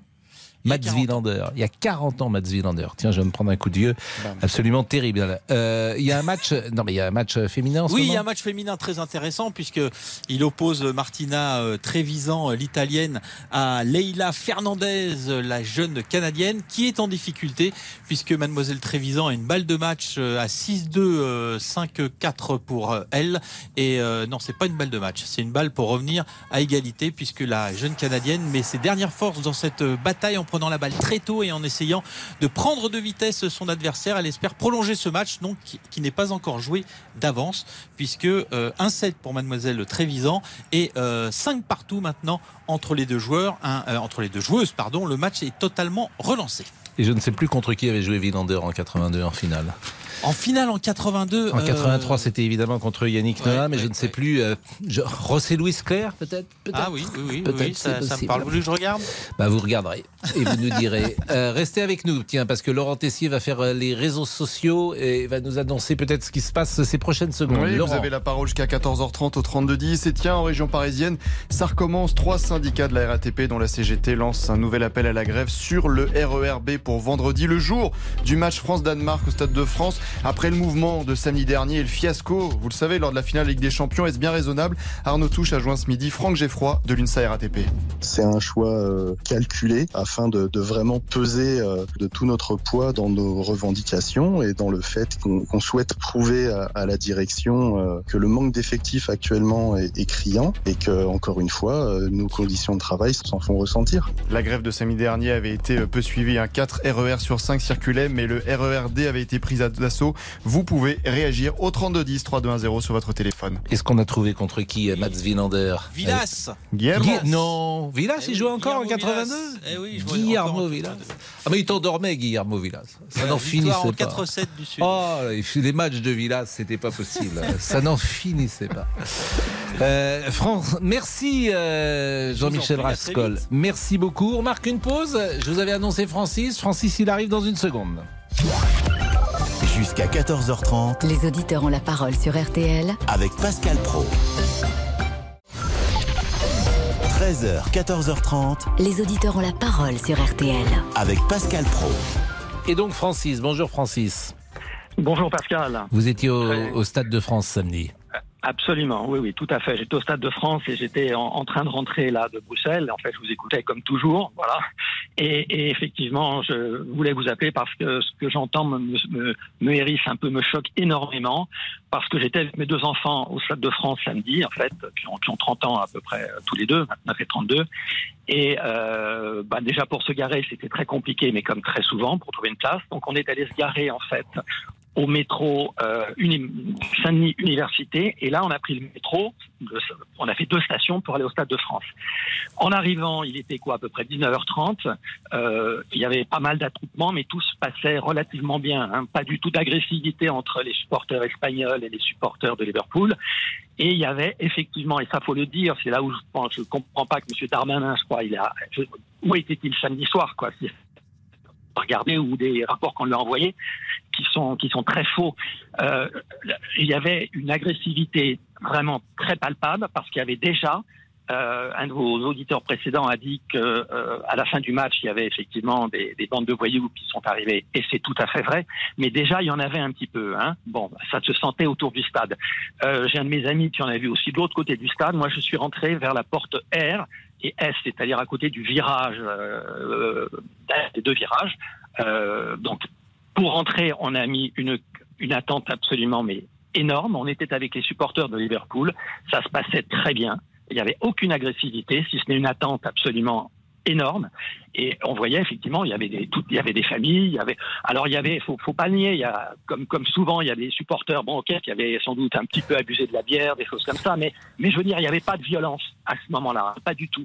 Mats 40 Wilander. Il y a 40 ans, Mats Wilander. Tiens, je vais me prendre un coup de vieux. Absolument terrible. Euh, il y a un match. Non, mais il y a un match féminin en ce Oui, il y a un match féminin très intéressant puisque il oppose Martina euh, Trevisan, euh, l'italienne, à Leila Fernandez, euh, la jeune canadienne, qui est en difficulté puisque Mademoiselle Trevisan a une balle de match euh, à 6-2, euh, 5-4 pour euh, elle. Et euh, non, c'est pas une balle de match, c'est une balle pour revenir à égalité puisque la jeune canadienne met ses dernières forces dans cette euh, bataille en prenant la balle très tôt et en essayant de prendre de vitesse son adversaire. Elle espère prolonger ce match donc, qui, n'est pas encore joué d'avance puisque euh, un set pour mademoiselle Trévisan et 5 partout maintenant entre les deux joueurs, euh, entre les deux joueuses pardon, le match est totalement relancé. Et je ne sais plus contre qui avait joué Wilander en 82 en finale. En finale en 82 En euh, 83, c'était évidemment contre Yannick ouais, Noah, mais ouais, je ne sais plus. euh, je- José Luis Claire, peut-être Ah oui, oui, oui, oui, Peut-être, oui, ça, ça me parle. Vous que je regarde? Bah, vous regarderez et vous nous direz. Euh, restez avec nous, tiens, parce que Laurent Tessier va faire euh, les réseaux sociaux et va nous annoncer peut-être ce qui se passe ces prochaines secondes. Oui, Laurent. vous avez la parole jusqu'à 14h30 au 3210. Et tiens, en région parisienne, ça recommence. Trois syndicats de la RATP, dont la CGT, lancent un nouvel appel à la grève sur le RERB pour vendredi, le jour du match France-Danemark au Stade de France. Après le mouvement de samedi dernier et le fiasco, vous le savez, lors de la finale Ligue des Champions, est-ce bien raisonnable Arnaud Touche a joint ce midi Franck Geffroy de l'UNSA RATP. C'est un choix euh, calculé afin de, de vraiment peser euh, de tout notre poids dans nos revendications et dans le fait qu'on souhaite prouver à, à la direction euh, que le manque d'effectifs actuellement est, est criant et que, encore une fois, nos conditions de travail s'en font ressentir. La grève de samedi dernier avait été peu suivie. Un 4 RER sur 5 circulaient, mais le RERD avait été pris à Vous pouvez réagir au 3210 3210 sur votre téléphone. Est-ce qu'on a trouvé contre qui euh, Mats Wilander Villas. Guillermo. Gui- Non, Villas, Eh il oui, joue encore en Guillermo 82 Villas. Eh oui, jouait Guillermo encore en Villas. 82. Ah mais il t'endormait, Guillermo Villas. Ça n'en Victoire finissait en pas. 4-7 du Sud. Oh, les matchs de Villas, c'était pas possible. Ça n'en finissait pas. Euh, France, merci euh, Jean-Michel Je Rascol. Merci beaucoup. On marque une pause. Je vous avais annoncé Francis. Francis, il arrive dans une seconde. Jusqu'à 14h30 Les auditeurs ont la parole sur RTL avec Pascal Pro. 13h, 14h30 Les auditeurs ont la parole sur RTL. avec Pascal Pro. Et donc Francis, bonjour Francis. Bonjour Pascal. Vous étiez au, au Stade de France samedi. Absolument, oui, oui, tout à fait. J'étais au Stade de France et j'étais en, train de rentrer là de Bruxelles. En fait, je vous écoutais comme toujours, voilà. Et, et effectivement, je voulais vous appeler parce que ce que j'entends me, me, me hérisse un peu, me choque énormément, parce que j'étais avec mes deux enfants au Stade de France samedi, en fait, qui ont, qui ont 30 ans à peu près euh, tous les deux, 29 et 32. Et euh, bah déjà pour se garer, c'était très compliqué, mais comme très souvent, pour trouver une place. Donc on est allé se garer en fait au métro euh, uni- Saint-Denis Université. Et là, on a pris le métro. on a fait deux stations pour aller au Stade de France. En arrivant, il était quoi, à peu près 19h30. Euh, il y avait pas mal d'attroupements, mais tout se passait relativement bien. hein. Pas du tout d'agressivité entre les supporters espagnols et les supporters de Liverpool. Et il y avait effectivement, et ça faut le dire, c'est là où je pense, je comprends pas que M. Darmanin, je crois, il a, où était-il samedi soir, quoi Regardez ou des rapports qu'on lui a envoyés qui sont qui sont très faux. Euh, il y avait une agressivité vraiment très palpable parce qu'il y avait déjà euh, un de vos auditeurs précédents a dit que euh, à la fin du match, il y avait effectivement des, des bandes de voyous qui sont arrivées, et c'est tout à fait vrai. Mais déjà, il y en avait un petit peu. Hein. Bon, ça se sentait autour du stade. Euh, J'ai un de mes amis qui en a vu aussi de l'autre côté du stade. Moi, je suis rentré vers la porte R et S, c'est-à-dire à côté du virage, euh, euh, des deux virages. Euh, donc, pour rentrer, on a mis une, une attente absolument mais énorme. On était avec les supporters de Liverpool. Ça se passait très bien. Il n'y avait aucune agressivité, si ce n'est une attente absolument énorme. Et on voyait effectivement, il y avait des, il familles, il y avait, alors il y avait, faut, faut pas nier, il y a, comme, souvent, il y a des supporters, bon, qui avaient sans doute un petit peu abusé de la bière, des choses comme ça, mais, mais je veux dire, il n'y avait pas de violence à ce moment-là, pas du tout.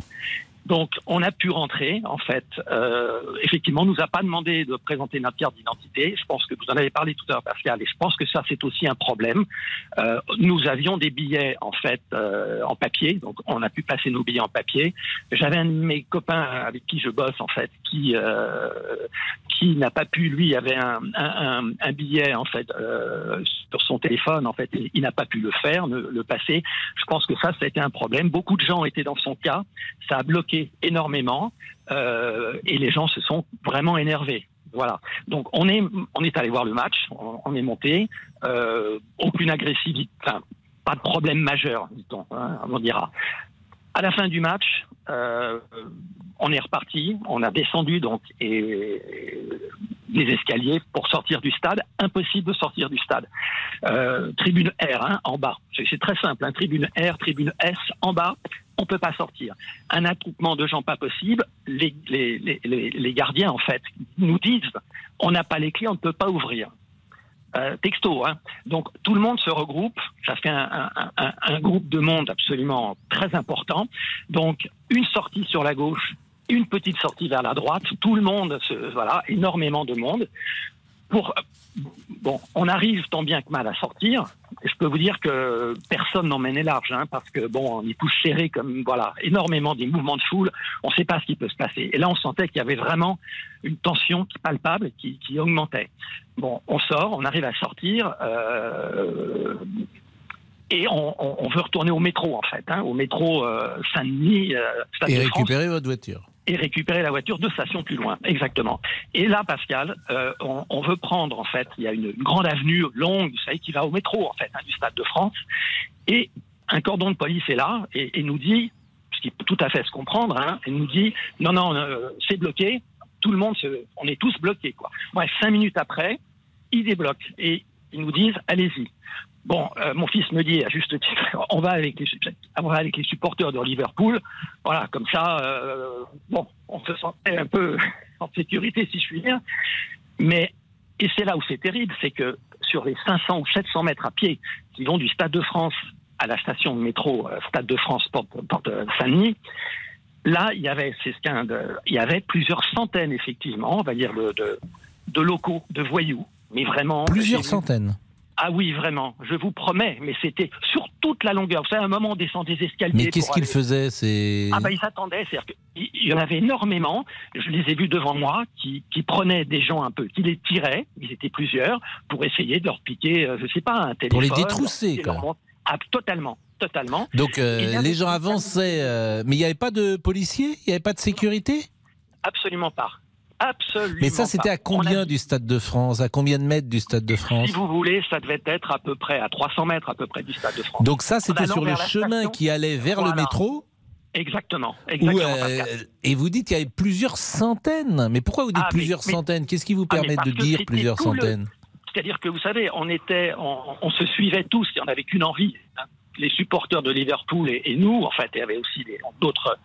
Donc, on a pu rentrer, en fait. Euh, effectivement, on nous a pas demandé de présenter notre carte d'identité. Je pense que vous en avez parlé tout à l'heure, Pascal, et je pense que ça, c'est aussi un problème. Euh, nous avions des billets, en fait, euh, en papier, donc on a pu passer nos billets en papier. J'avais un de mes copains avec qui je bosse, en fait, qui euh, qui n'a pas pu, lui, avait un, billet, en fait, euh, sur son téléphone, en fait, il n'a pas pu le faire, le, passer. Je pense que ça, ça a été un problème. Beaucoup de gens étaient dans son cas. Ça a bloqué énormément euh, et les gens se sont vraiment énervés. Voilà. Donc on est on est allé voir le match, on, on est monté, euh, aucune agressivité, enfin, pas de problème majeur, dit-on, hein, on dira. À la fin du match, euh, on est reparti, on a descendu donc les escaliers pour sortir du stade. Impossible de sortir du stade. Euh, tribune R hein, en bas. C'est très simple. Hein, tribune R, tribune S en bas. On peut pas sortir. Un attroupement de gens pas possible. Les, les, les gardiens en fait nous disent on n'a pas les clés, on ne peut pas ouvrir. Euh, texto, hein. Donc tout le monde se regroupe. Ça fait un, un, un, un groupe de monde absolument très important. Donc une sortie sur la gauche, une petite sortie vers la droite. Tout le monde, se, voilà, énormément de monde. On arrive tant bien que mal à sortir. Je peux vous dire que personne n'emmène large, hein, parce que bon, on est tous serrés comme voilà, énormément des mouvements de foule. On ne sait pas ce qui peut se passer. Et là, on sentait qu'il y avait vraiment une tension palpable, qui, qui augmentait. Bon, on sort, on arrive à sortir. Euh, et on, veut retourner au métro en fait, hein, au métro euh, Saint-Denis. Euh, et récupérer votre voiture. Et récupérer la voiture deux stations plus loin, exactement. Et là, Pascal, euh, on, on veut prendre, en fait, il y a une, une grande avenue longue, vous savez, qui va au métro, en fait, hein, du Stade de France. Et un cordon de police est là et, et nous dit, ce qui peut tout à fait se comprendre, hein, et nous dit, non, non, euh, c'est bloqué, tout le monde, se- on est tous bloqués, quoi. Bref, cinq minutes après, ils débloquent et ils nous disent, allez-y. Bon, euh, mon fils me dit à juste titre, on va avec les, on va avec les supporters de Liverpool. Voilà, comme ça, euh, bon, on se sentait un peu en sécurité, si je puis dire. Mais, et c'est là où c'est terrible, c'est que sur les 500 ou 700 mètres à pied qui vont du Stade de France à la station de métro euh, Stade de France Porte, Porte Saint-Denis, là, il y avait, c'est ce il y avait plusieurs centaines, effectivement, on va dire, de, de, de locaux, de voyous. Mais vraiment. Plusieurs centaines. Ah oui, vraiment, je vous promets, mais c'était sur toute la longueur. Vous savez, à un moment, on descend des escaliers. Mais qu'est-ce pour qu'il aller- faisait C'est Ah bah ils s'attendaient, c'est-à-dire qu'il y en avait énormément, je les ai vus devant moi, qui, qui prenaient des gens un peu, qui les tiraient, ils étaient plusieurs, pour essayer de leur piquer, euh, je sais pas, un téléphone. Pour les leur détrousser, leur quoi. montre. Ah, totalement, totalement. Donc euh, les gens avançaient, euh, mais il n'y avait pas de policiers, il n'y avait pas de sécurité? Absolument pas. Absolument Mais ça, c'était à combien du Stade de France? À combien de mètres du Stade de France? Si vous voulez, ça devait être à peu près à 300 mètres à peu près du Stade de France. Donc ça, c'était sur le chemin station. qui allait vers le métro? Exactement, où, exactement. euh, et vous dites qu'il y avait plusieurs centaines. Mais pourquoi vous dites Ah, mais- plusieurs mais- centaines? Qu'est-ce qui vous Ah, permet de dire plusieurs le- centaines? C'est-à-dire que vous savez, on était, on, on se suivait tous et on n'avait qu'une envie. Les supporters de Liverpool et, et nous, en fait, il y avait aussi d'autres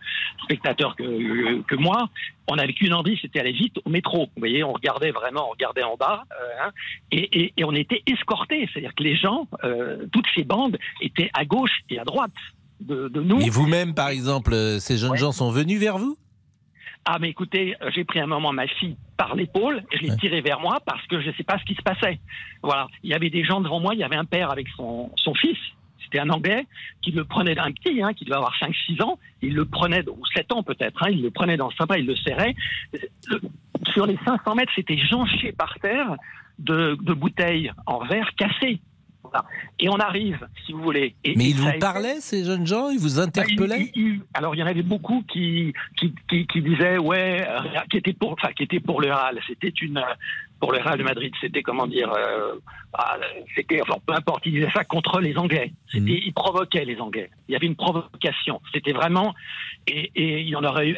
spectateurs que, que moi. On n'avait qu'une envie, c'était aller vite au métro. Vous voyez, on regardait vraiment, on regardait en bas, euh, hein, et, et- et on était escortés. C'est-à-dire que les gens, euh, toutes ces bandes étaient à gauche et à droite de, de nous. Et vous-même, par exemple, euh, ces jeunes gens sont venus vers vous? Ah, mais écoutez, j'ai pris un moment ma fille par l'épaule et je l'ai tirée vers moi parce que je ne sais pas ce qui se passait. Voilà. Il y avait des gens devant moi, il y avait un père avec son, son fils. C'était un Anglais qui le prenait d'un petit, hein, qui devait avoir 5-6 ans. Il le prenait, ou 7 ans peut-être, hein, il le prenait dans le sympa, il le serrait. Le- sur les 500 mètres, c'était jonché par terre de, de bouteilles en verre cassées. Voilà. Et on arrive, si vous voulez. Et, Mais et ils vous été- parlaient, ces jeunes gens Ils vous bah, interpellaient il- il- alors il y en avait beaucoup qui qui, qui, qui disaient ouais euh, qui étaient pour enfin qui étaient pour le Real c'était une pour le Real de Madrid c'était comment dire euh, ah, c'était enfin peu importe ils disaient ça contre les Anglais. C'était ils provoquaient les Anglais. Il y avait une provocation. C'était vraiment et, et il y en aurait eu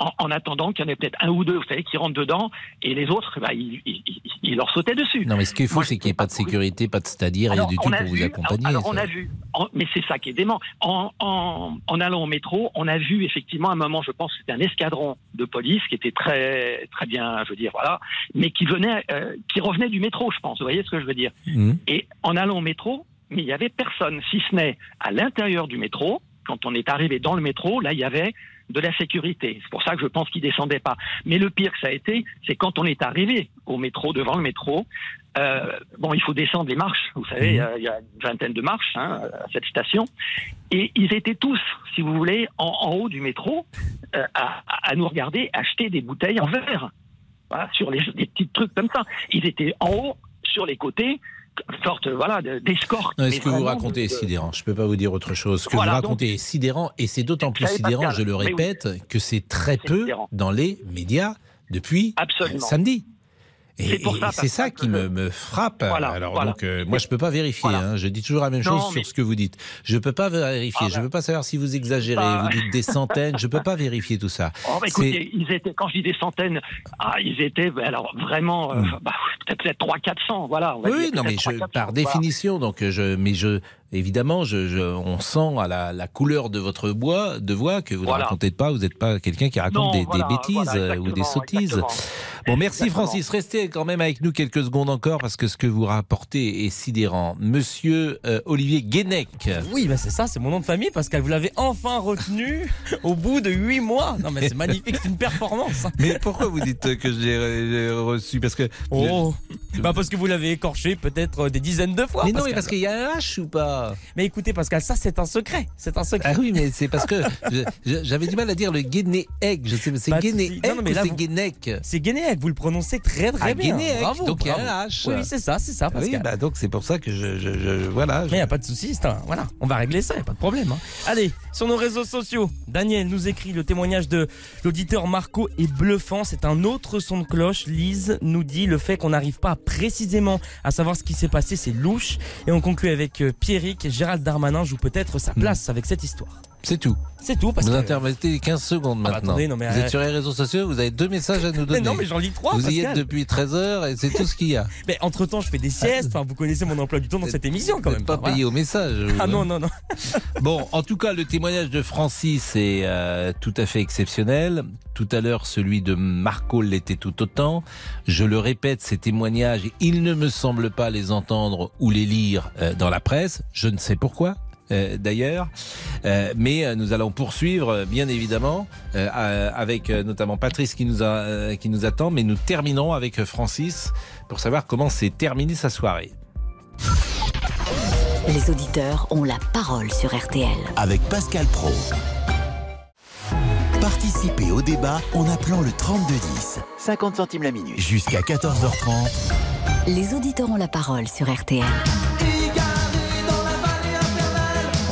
en, en attendant qu'il y en ait peut-être un ou deux, vous savez, qui rentrent dedans, et les autres, bah, ils, ils- ils- leur sautaient dessus. Non, mais ce qu'il faut, c'est qu'il n'y ait pas de sécurité, pas de c'est-à-dire, rien Alors, du tout on a pour vous vu- accompagner. Alors, on ça. a vu, en- mais c'est ça qui est dément. En, en, en allant au métro, on a vu effectivement à un moment, je pense, c'était un escadron de police qui était très très bien, je veux dire, voilà, mais qui venait, euh, qui revenait du métro, je pense. Vous voyez ce que je veux dire? Mmh. Et en allant au métro, mais il y avait personne, si ce n'est à l'intérieur du métro. Quand on est arrivé dans le métro, là, il y avait de la sécurité. C'est pour ça que je pense qu'ils descendaient pas. Mais le pire que ça a été, c'est quand on est arrivé au métro, devant le métro. euh, bon, il faut descendre les marches. Vous savez, euh, il y a une vingtaine de marches hein, à cette station. Et ils étaient tous, si vous voulez, en, en haut du métro, euh, à, à nous regarder acheter des bouteilles en verre. Voilà, sur les, des petits trucs comme ça. Ils étaient en haut, sur les côtés, sorte voilà, de- d'escorte. Mais ce que vous racontez est de- sidérant. Je ne peux pas vous dire autre chose. Ce que Voilà, vous racontez est sidérant et c'est d'autant plus sidérant, Pascal, je le oui. répète, que c'est très peu sidérant. dans les médias depuis Absolument. samedi. Et C'est ça, qui me, me frappe. Voilà, Alors voilà. donc, euh, moi, je peux pas vérifier. hein. Je dis toujours la même Non, chose mais- sur ce que vous dites. Je peux pas vérifier. Ah, je ben. peux pas savoir si vous exagérez. Bah. Vous dites des centaines. Je peux pas vérifier tout ça. Oh, bah, écoutez, ils étaient, quand je dis des centaines, ah, ils étaient ben, alors vraiment euh, bah, peut-être peut-être 3 400, voilà. on va Hmm. Oui, dire, non, mais peut-être je, 300, par définition, donc euh, je, mais je, évidemment, je, je- on sent à la, la couleur de votre bois, de voix que vous Voilà. ne racontez pas, vous n'êtes pas quelqu'un qui raconte Non, des, bêtises voilà, euh, ou des sottises. exactement. Bon, merci Exactement. Francis, restez quand même avec nous quelques secondes encore parce que ce que vous rapportez est sidérant. Monsieur euh, Olivier Guénec. Oui, bah c'est ça, c'est mon nom de famille, Pascal. Vous l'avez enfin retenu au bout de huit mois. Non, mais c'est magnifique, c'est une performance. Mais pourquoi vous dites que je l'ai re- reçu Parce que. Oh, bah parce que vous l'avez écorché peut-être des dizaines de fois. mais non, mais parce qu'il y a un H ou pas? Pas. Mais écoutez, Pascal, ça, c'est un secret. C'est un secret. Ah oui, mais c'est parce que j'avais du mal à dire le guénéec. Je sais, c'est non, mais là, c'est vous- guénec C'est Guénéec, vous le prononcez très très Ah, bien. Bravo, donc il y a un H. Oui, c'est ça, c'est ça, Ah Oui, Pascal. bah donc c'est pour ça que je, je- je- voilà. Mais il n'y a pas de souci, voilà, on va régler ça, il a pas de problème. hein. Allez, sur nos réseaux sociaux, Daniel nous écrit le témoignage de l'auditeur Marco est bluffant, c'est un autre son de cloche. Lise nous dit le fait qu'on n'arrive pas précisément à savoir ce qui s'est passé, c'est louche. Et on conclut avec Gérald Darmanin joue peut-être sa place avec cette histoire. C'est tout. C'est tout parce vous que... intermettez 15 secondes Ah bah maintenant. attendez, non, mais vous êtes sur les réseaux sociaux, vous avez deux messages à nous donner. Mais non, mais j'en lis trois, Vous y êtes depuis 13 heures et c'est tout ce qu'il y a. Mais entre temps, je fais des siestes. Enfin, vous connaissez mon emploi du temps dans cette émission quand même. pas Voilà. payé au message. Ah hein. non, non, non. Bon, en tout cas, le témoignage de Francis est euh, tout à fait exceptionnel. Tout à l'heure, celui de Marco l'était tout autant. Je le répète, ces témoignages, il ne me semble pas les entendre ou les lire euh, dans la presse. Je ne sais pourquoi. Euh, D'ailleurs, Euh, mais euh, nous allons poursuivre, bien évidemment, euh, avec notamment Patrice qui nous a, euh, qui nous attend, mais nous terminerons avec Francis pour savoir comment s'est terminée sa soirée. Les auditeurs ont la parole sur RTL. Avec Pascal Pro. Participez au débat en appelant le 3210. 50 centimes la minute. Jusqu'à 14h30. Les auditeurs ont la parole sur RTL.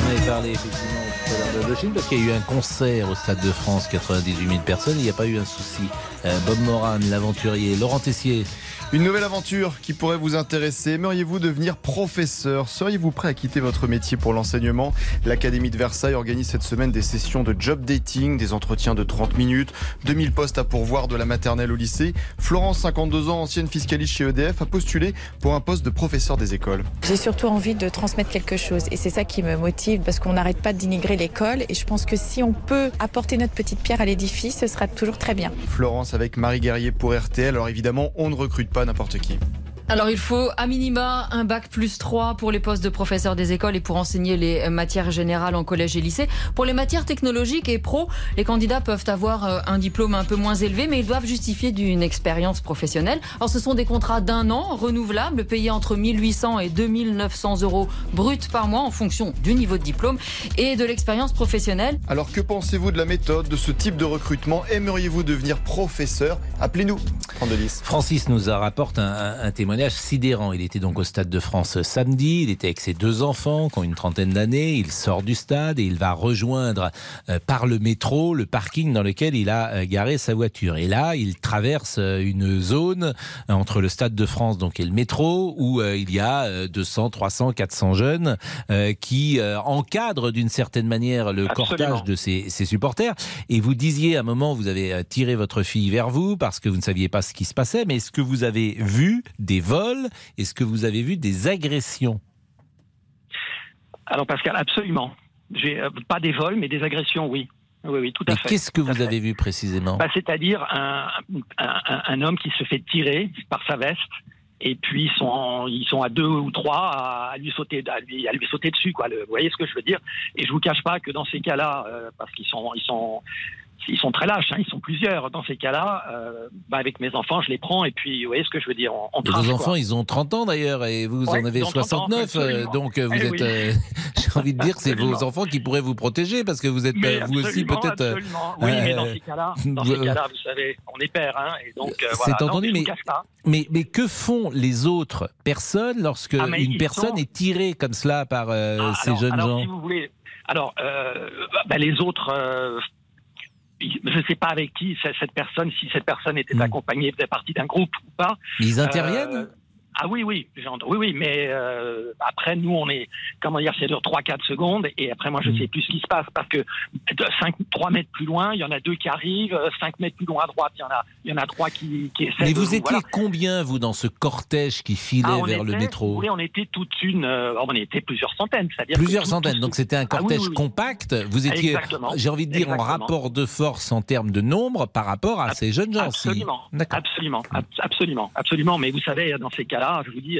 Avait parlé effectivement de Chine parce qu'il y a eu un concert au Stade de France, 98 000 personnes, il n'y a pas eu un souci. Euh, Bob Moran, l'aventurier, Laurent Tessier. Une nouvelle aventure qui pourrait vous intéresser. Aimeriez-vous devenir professeur? Seriez-vous prêt à quitter votre métier pour l'enseignement? L'Académie de Versailles organise cette semaine des sessions de job dating, des entretiens de 30 minutes, 2000 postes à pourvoir de la maternelle au lycée. Florence, 52 ans, ancienne fiscaliste chez EDF, a postulé pour un poste de professeur des écoles. J'ai surtout envie de transmettre quelque chose et c'est ça qui me motive parce qu'on n'arrête pas de dénigrer l'école et je pense que si on peut apporter notre petite pierre à l'édifice, ce sera toujours très bien. Florence avec Marie Guerrier pour RTL. Alors évidemment, on ne recrute pas n'importe qui. Alors il faut à minima un bac plus 3 pour les postes de professeurs des écoles et pour enseigner les matières générales en collège et lycée. Pour les matières technologiques et pro, les candidats peuvent avoir euh, un diplôme un peu moins élevé mais ils doivent justifier d'une expérience professionnelle. Alors ce sont des contrats d'un an renouvelables payés entre 1800 et 2900 euros bruts par mois en fonction du niveau de diplôme et de l'expérience professionnelle. Alors que pensez-vous de la méthode de ce type de recrutement? Aimeriez-vous devenir professeur? Appelez-nous. 3210. Francis nous a rapporte un, un- un témoignage sidérant. Il était donc au Stade de France samedi, il était avec ses deux enfants qui ont une trentaine d'années, il sort du stade et il va rejoindre euh, par le métro le parking dans lequel il a euh, garé sa voiture. Et là, il traverse euh, une zone entre le Stade de France donc et le métro où il y a euh, 200, 300, 400 jeunes qui encadrent d'une certaine manière le Absolument. cortège de ses, ses supporters. Et vous disiez à un moment, vous avez tiré votre fille vers vous parce que vous ne saviez pas ce qui se passait, mais est-ce que vous avez vu des vols Est-ce que vous avez vu des agressions? Alors Pascal, absolument. J'ai euh, pas des vols, mais des agressions, oui. Oui, oui, tout à Mais fait. qu'est-ce que vous avez vu précisément? Bah, C'est-à-dire un, un, un- un homme qui se fait tirer par sa veste. Et puis ils sont, ils sont à deux ou trois à lui sauter, à lui, à lui sauter dessus, quoi. Le- vous voyez ce que je veux dire? Et je vous cache pas que dans ces cas-là, euh, parce qu'ils sont, ils sont, ils sont très lâches, hein, ils sont plusieurs. Dans ces cas-là, euh, bah, avec mes enfants, je les prends et puis, vous voyez ce que je veux dire On, on trace, Vos quoi. enfants, ils ont 30 ans d'ailleurs, et vous Ouais, en avez ils ont 30 ans, 69, euh, donc euh, vous Eh êtes, oui. euh, j'ai envie de dire, que c'est vos enfants qui pourraient vous protéger, parce que vous êtes vous aussi peut-être... absolument. Oui, mais dans ces cas-là, dans vous- savez, on est père, hein, et donc C'est. Non, entendu, mais, mais, mais que font les autres personnes lorsque Ah, une personne sont- est tirée comme cela par Ah, ces alors, jeunes alors, gens? si vous voulez, alors euh, bah, les autres. euh, je ne sais pas avec qui cette personne, si cette personne était accompagnée, faisait partie d'un groupe ou pas. Ils interviennent Euh, Ah oui, oui, oui, oui, mais euh, après, nous, on est, comment dire, c'est de 3-4 secondes, et après, moi, je Hmm. sais plus ce qui se passe, parce que 5, 3 mètres plus loin, il y en a deux qui arrivent, 5 mètres plus loin à droite, il y en a, il y en a trois qui, qui essaient Mais vous étiez voilà. combien, vous, dans ce cortège qui filait Ah, vers le métro Oui, on était toute une, euh, on était plusieurs centaines, c'est-à-dire Plusieurs tout- centaines, tout- donc c'était un Ah oui, cortège oui, compact. Vous étiez, j'ai envie de dire, en rapport de force en termes de nombre par rapport à ces jeunes gens. si. Absolument, absolument, ab- absolument, absolument. Mais vous savez, dans ces cas-là, je vous dis,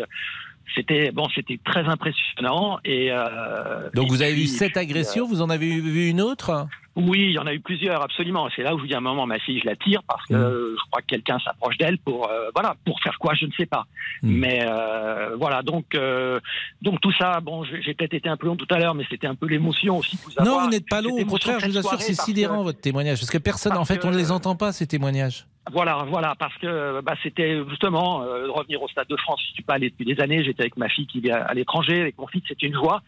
c'était bon, c'était très impressionnant. Et euh, donc et vous avez puis, vu cette euh, agression, vous en avez vu une autre? Oui, il y en a eu plusieurs, absolument. C'est là où je vous dis à un moment, ma fille, je la tire parce que euh, je crois que quelqu'un s'approche d'elle pour, euh, voilà, pour faire quoi, je ne sais pas. Mais euh, voilà, donc, euh, donc tout ça, bon, j'ai peut-être été un peu long tout à l'heure, mais c'était un peu l'émotion aussi. Vous Non, avoir. vous n'êtes pas long, au contraire, je vous assure, c'est sidérant que- votre témoignage, parce que personne, en fait, on ne les entend pas, ces témoignages. Voilà, voilà, parce que bah, c'était justement euh, revenir au Stade de France. Je suis pas allé depuis des années. J'étais avec ma fille qui vit à, l'étranger, avec mon fils. C'était une joie.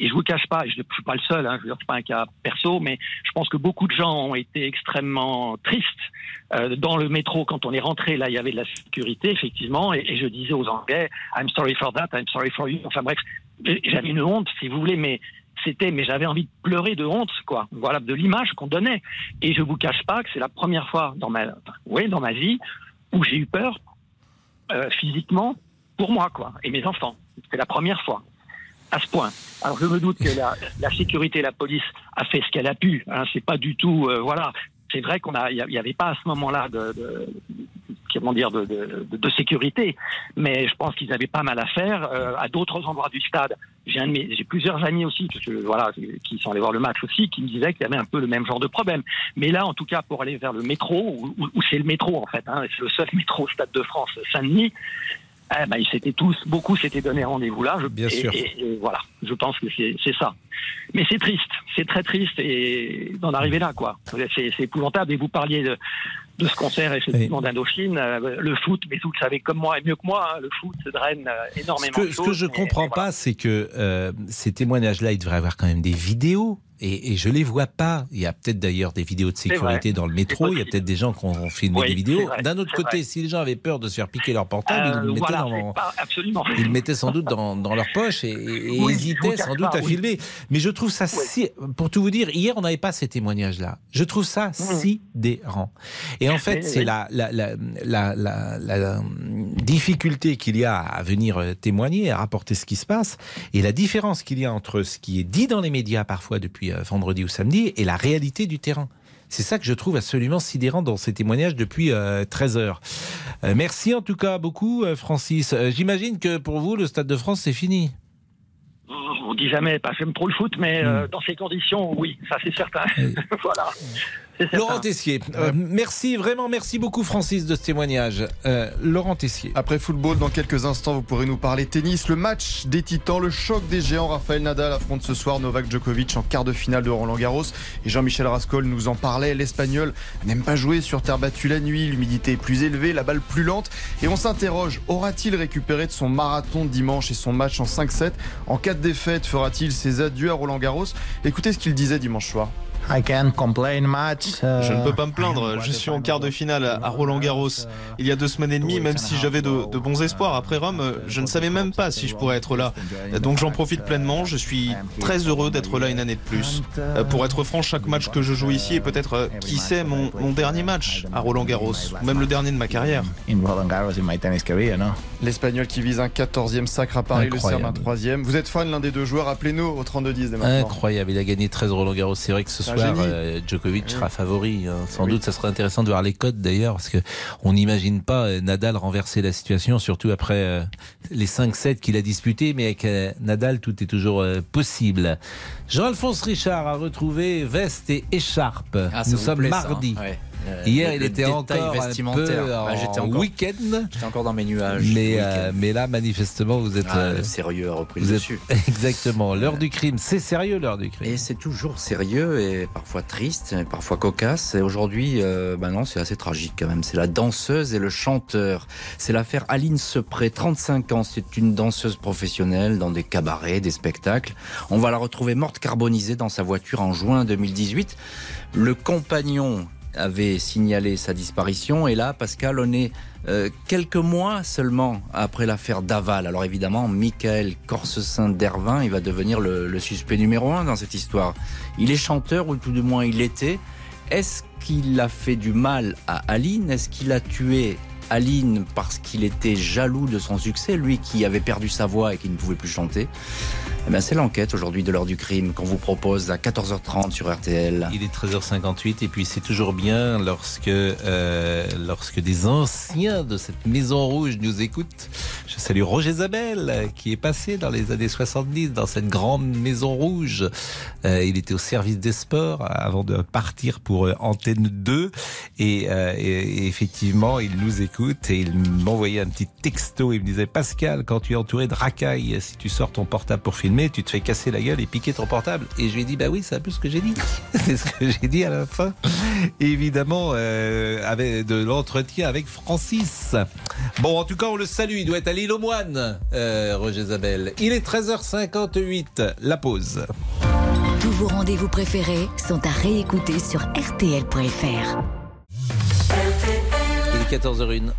Et je vous cache pas, je ne suis pas le seul. Hein, je dire, c'est pas un cas perso, mais je pense que beaucoup de gens ont été extrêmement tristes euh, dans le métro quand on est rentré. Là, il y avait de la sécurité effectivement, et, et je disais aux Anglais, "I'm sorry for that, I'm sorry for you." Enfin bref, j'avais une honte, si vous voulez, mais c'était, mais j'avais envie de pleurer de honte, quoi. Voilà, de l'image qu'on donnait. Et je vous cache pas que c'est la première fois dans ma, oui, dans ma vie où j'ai eu peur euh, physiquement pour moi, quoi, et mes enfants. C'est la première fois à ce point. Alors je me doute que la, sécurité, la police a fait ce qu'elle a pu. Hein, c'est pas du tout, euh, voilà. C'est vrai qu'on a, il y avait pas à ce moment-là de comment dire, de, de, de- de sécurité, mais je pense qu'ils avaient pas mal à faire euh, à d'autres endroits du stade. J'ai plusieurs amis aussi, parce que, voilà, qui sont allés voir le match aussi, qui me disaient qu'il y avait un peu le même genre de problème. Mais là, en tout cas, pour aller vers le métro, où, c'est le métro en fait, hein, c'est le seul métro au Stade de France Saint-Denis. Eh ben, ils s'étaient tous, beaucoup s'étaient donné rendez-vous là. Je, Bien et- sûr. Et, et voilà, je pense que c'est c'est ça. Mais c'est triste, c'est très triste et d'en arriver là, quoi. C'est c'est épouvantable. Et vous parliez de, de ce concert, effectivement, d'Indochine, euh, le foot, mais vous le savez comme moi et mieux que moi, hein, le foot draine euh, Ce énormément que, de ce que choses, je mais- comprends pas, c'est que euh, ces témoignages-là, ils devraient avoir quand même des vidéos. Et, et je les vois pas. Il y a peut-être d'ailleurs des vidéos de sécurité dans le métro. Il y a peut-être des gens qui ont filmé Oui, des vidéos. D'un autre côté, vrai. si les gens avaient peur de se faire piquer leur portable, Euh, ils le mettaient voilà, dans pas- ils le mettaient sans doute dans, dans leur poche et, Oui, hésitaient sans doute pas, à oui. filmer. Mais je trouve ça si, pour tout vous dire, hier on n'avait pas ces témoignages-là. Je trouve ça sidérant. Et en fait, c'est la, la, la, la, la- la difficulté qu'il y a à venir euh, témoigner, à rapporter ce qui se passe, et la différence qu'il y a entre ce qui est dit dans les médias parfois depuis euh, vendredi ou samedi et la réalité du terrain. C'est ça que je trouve absolument sidérant dans ces témoignages depuis euh, 13 heures. Euh, merci en tout cas beaucoup, euh, Francis. J'imagine que pour vous, le Stade de France, c'est fini. On dit jamais, pas j'aime trop le foot, mais Hmm. dans ces conditions, oui, ça c'est certain. voilà. Laurent Tessier, euh, merci, vraiment merci beaucoup, Francis, de ce témoignage. Euh, Laurent Tessier. Après football, dans quelques instants, vous pourrez nous parler tennis. Le match des titans, le choc des géants. Raphaël Nadal affronte ce soir Novak Djokovic en quart de finale de Roland Garros. Et Jean-Michel Rascol nous en parlait. L'Espagnol n'aime pas jouer sur terre battue la nuit. L'humidité est plus élevée, la balle plus lente. Et on s'interroge aura-t-il récupéré de son marathon dimanche et son match en 5-7 En cas de défaite, fera-t-il ses adieux à Roland Garros? Écoutez ce qu'il disait dimanche soir. I can't complain much. Je ne peux pas me plaindre, je suis en quart de finale à Roland Garros. Il y a deux semaines et demie, même si j'avais de, de bons espoirs après Rome, je ne savais même pas si je pourrais être là. Donc j'en profite pleinement, je suis très heureux d'être là une année de plus. Euh, Pour être franc, chaque match que je joue ici est peut-être, euh, qui sait, mon, mon dernier match à Roland Garros, ou même le dernier de ma carrière. In Roland Garros in my tennis career, no? L'Espagnol qui vise un 14e sacre à Paris, Incroyable. le Serbe un 3e. Vous êtes fan l'un des deux joueurs, appelez-nous au 32-10 dès maintenant. Incroyable, il a gagné 13 Roland Garros. C'est vrai que ce un soir, euh, Djokovic sera favori. hein. Sans Oui. doute, ça serait intéressant de voir les codes d'ailleurs, parce que on n'imagine pas euh, Nadal renverser la situation, surtout après euh, les 5-7 qu'il a disputés. Mais avec euh, Nadal, tout est toujours possible. Jean-Alphonse Richard a retrouvé veste et écharpe. Ah, Nous sommes plaît, mardi. ouais. Euh, Hier, le- il le était encore un peu vestimentaire. en Bah, j'étais encore- week-end. J'étais encore dans mes nuages. Mais, euh, mais là, manifestement, vous êtes. Ah, euh, le sérieux a repris êtes- dessus. Exactement. L'heure du crime. C'est sérieux, l'heure du crime. Et c'est toujours sérieux et parfois triste, et parfois cocasse. Et aujourd'hui, ben non, c'est assez tragique quand même. C'est la danseuse et le chanteur. C'est l'affaire Aline Sepré, 35 ans. C'est une danseuse professionnelle dans des cabarets, des spectacles. On va la retrouver morte carbonisée dans sa voiture en juin 2018. Le compagnon avait signalé sa disparition et là, Pascal, on est euh, quelques mois seulement après l'affaire Daval. Alors évidemment, Michael Corsesin d'Ervin, il va devenir le, le suspect numéro un dans cette histoire. Il est chanteur, ou tout du moins il l'était. Est-ce qu'il a fait du mal à Aline? Est-ce qu'il a tué Aline parce qu'il était jaloux de son succès, lui qui avait perdu sa voix et qui ne pouvait plus chanter? Eh bien, c'est l'enquête aujourd'hui de l'heure du crime qu'on vous propose à 14h30 sur RTL. Il est 13h58 et puis c'est toujours bien lorsque, euh, lorsque des anciens de cette Maison Rouge nous écoutent. Je salue Roger Zabel, qui est passé dans les années 70 dans cette grande maison rouge. Euh, il était au service des sports avant de partir pour euh, Antenne 2. Et, euh, et, effectivement, il nous écoute et il m'envoyait un petit texto. Il me disait, Pascal, quand tu es entouré de racailles, si tu sors ton portable pour filmer, tu te fais casser la gueule et piquer ton portable. Et je lui ai dit, bah oui, c'est un peu ce que j'ai dit. c'est ce que j'ai dit à la fin. évidemment, euh, avec de l'entretien avec Francis. Bon, en tout cas, on le salue. Il doit être à l'île aux moines, euh, Roger Zabel. Il est 13h58. La pause. Tous vos rendez-vous préférés sont à réécouter sur RTL.fr. Il est 14h01.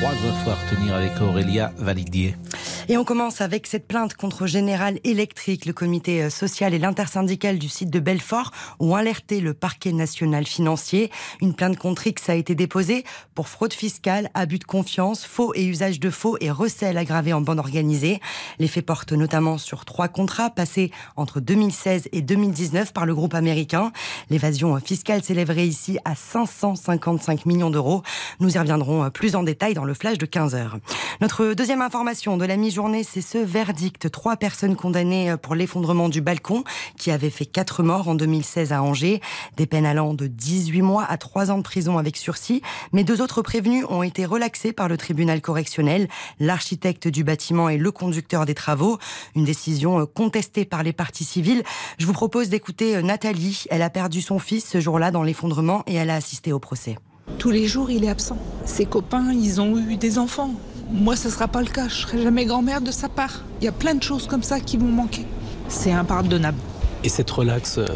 Trois infos à retenir avec Aurélia Validier. Et on commence avec cette plainte contre Général Electric. Le comité euh, social et l'intersyndical du site de Belfort ont alerté le parquet national financier. Une plainte contre X a été déposée pour fraude fiscale, abus de confiance, faux et usage de faux et recel aggravé en bande organisée. Les faits portent notamment sur trois contrats passés entre 2016 et 2019 par le groupe américain. L'évasion fiscale s'élèverait ici à 555 millions d'euros. Nous y reviendrons euh, plus en détail dans le flash de 15 heures. Notre deuxième information de la mi c'est ce verdict. Trois personnes condamnées pour l'effondrement du balcon qui avait fait quatre morts en 2016 à Angers. Des peines allant de 18 mois à 3 ans de prison avec sursis. Mais deux autres prévenus ont été relaxés par le tribunal correctionnel, l'architecte du bâtiment et le conducteur des travaux. Une décision contestée par les parties civiles. Je vous propose d'écouter Nathalie. Elle a perdu son fils ce jour-là dans l'effondrement et elle a assisté au procès. Tous les jours, il est absent. Ses copains, ils ont eu des enfants. Moi, ce ne sera pas le cas. Je serai jamais grand-mère de sa part. Il y a plein de choses comme ça qui vont manquer. C'est impardonnable. Et cette relaxe, euh,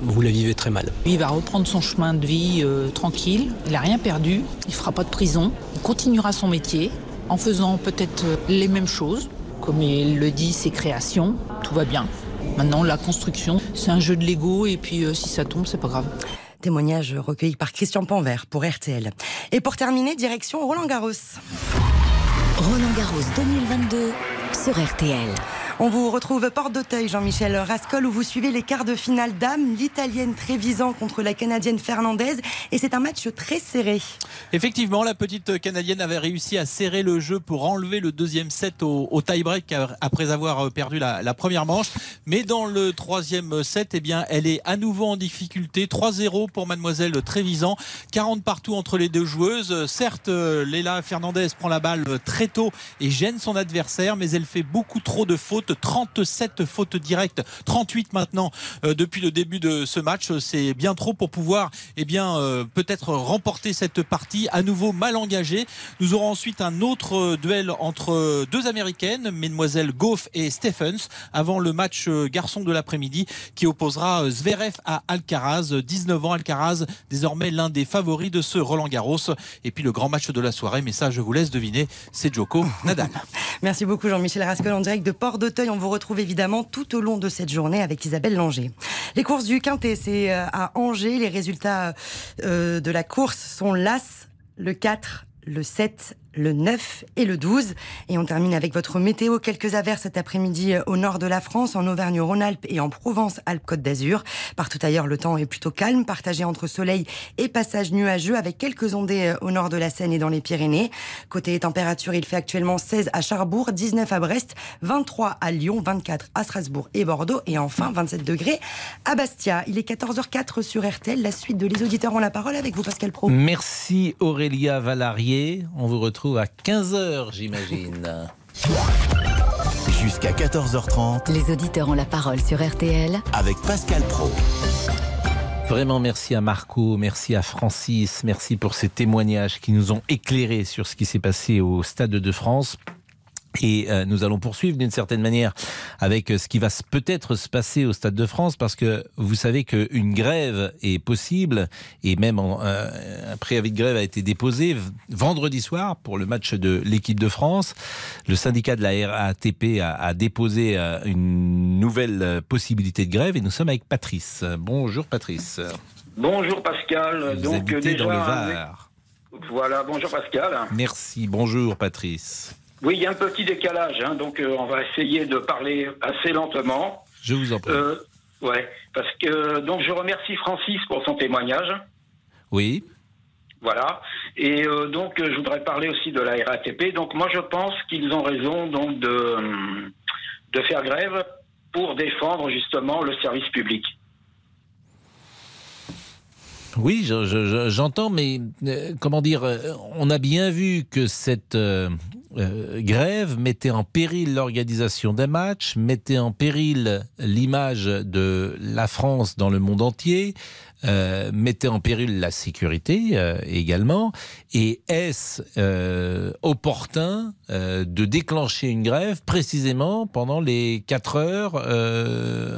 vous la vivez très mal. Il va reprendre son chemin de vie euh, tranquille. Il n'a rien perdu. Il fera pas de prison. Il continuera son métier en faisant peut-être euh, les mêmes choses. Comme il le dit, ses créations. Tout va bien. Maintenant, la construction, c'est un jeu de Lego. Et puis, si ça tombe, c'est pas grave. Témoignage recueilli par Christian Panvert pour RTL. Et pour terminer, direction Roland Garros. Roland Garros 2022 sur RTL. On vous retrouve Porte d'Auteuil, Jean-Michel Rascol, où vous suivez les quarts de finale dames, l'italienne Trévisan contre la canadienne Fernandez. Et c'est un match très serré. Effectivement, la petite canadienne avait réussi à serrer le jeu pour enlever le deuxième set au, tie-break après avoir perdu la, première manche. Mais dans le troisième set, eh elle est à nouveau en difficulté. 3-0 pour mademoiselle Trévisan. 40 partout entre les deux joueuses. Certes, Léla Fernandez prend la balle très tôt et gêne son adversaire, mais elle fait beaucoup trop de fautes 37 fautes directes, 38 maintenant euh, depuis le début de ce match. C'est bien trop pour pouvoir eh bien, euh, peut-être remporter cette partie à nouveau mal engagée. Nous aurons ensuite un autre euh, duel entre deux américaines, mesdemoiselles Goff et Stephens, avant le match garçon de l'après-midi qui opposera Zverev à Alcaraz. 19 ans, Alcaraz, désormais l'un des favoris de ce Roland Garros. Et puis le grand match de la soirée, mais ça je vous laisse deviner, c'est Joko Nadal. Merci beaucoup Jean-Michel Rascol en direct de Port de on vous retrouve évidemment tout au long de cette journée avec Isabelle Langer. Les courses du Quintet, c'est euh, à Angers. Les résultats euh, de la course sont l'As, le 4, le 7, le 9 et le 12. Et on termine avec votre météo. Quelques averses cet après-midi euh, au nord de la France, en Auvergne-Rhône-Alpes et en Provence-Alpes-Côte d'Azur. Partout ailleurs, le temps est plutôt calme, partagé entre soleil et passage nuageux, avec quelques ondées euh, au nord de la Seine et dans les Pyrénées. Côté température, il fait actuellement 16 à Charbourg, 19 à Brest, 23 à Lyon, 24 à Strasbourg et Bordeaux, et enfin 27 degrés à Bastia. Il est 14h04 sur RTL. La suite de Les Auditeurs ont la parole avec vous, Pascal Pro. Merci Aurélia Valarié. On vous retrouve à 15h, j'imagine. Jusqu'à 14h30. Les auditeurs ont la parole sur RTL. Avec Pascal Pro. Vraiment merci à Marco, merci à Francis, merci pour ces témoignages qui nous ont éclairés sur ce qui s'est passé au Stade de France. Et euh, nous allons poursuivre d'une certaine manière avec euh, ce qui va peut-être se passer au Stade de France, parce que vous savez qu'une grève est possible, et même euh, un préavis de grève a été déposé vendredi soir pour le match de l'équipe de France. Le syndicat de la RATP a, a déposé une nouvelle possibilité de grève, et nous sommes avec Patrice. Bonjour Patrice. Bonjour Pascal. Vous Donc déjà, dans le Var. Voilà, bonjour Pascal. Merci, bonjour Patrice. Oui, il y a un petit décalage, hein, donc euh, on va essayer de parler assez lentement. Je vous en prie. Euh, ouais, parce que donc je remercie Francis pour son témoignage. Oui. Voilà. Et euh, donc, je voudrais parler aussi de la RATP. Donc, moi, je pense qu'ils ont raison donc de, de faire grève pour défendre justement le service public. Oui, je- je- je- j'entends, mais euh, comment dire, on a bien vu que cette euh, euh, grève mettait en péril l'organisation des matchs, mettait en péril l'image de la France dans le monde entier, euh, mettait en péril la sécurité euh, également. Et est-ce euh, opportun de déclencher une grève précisément pendant les 4 heures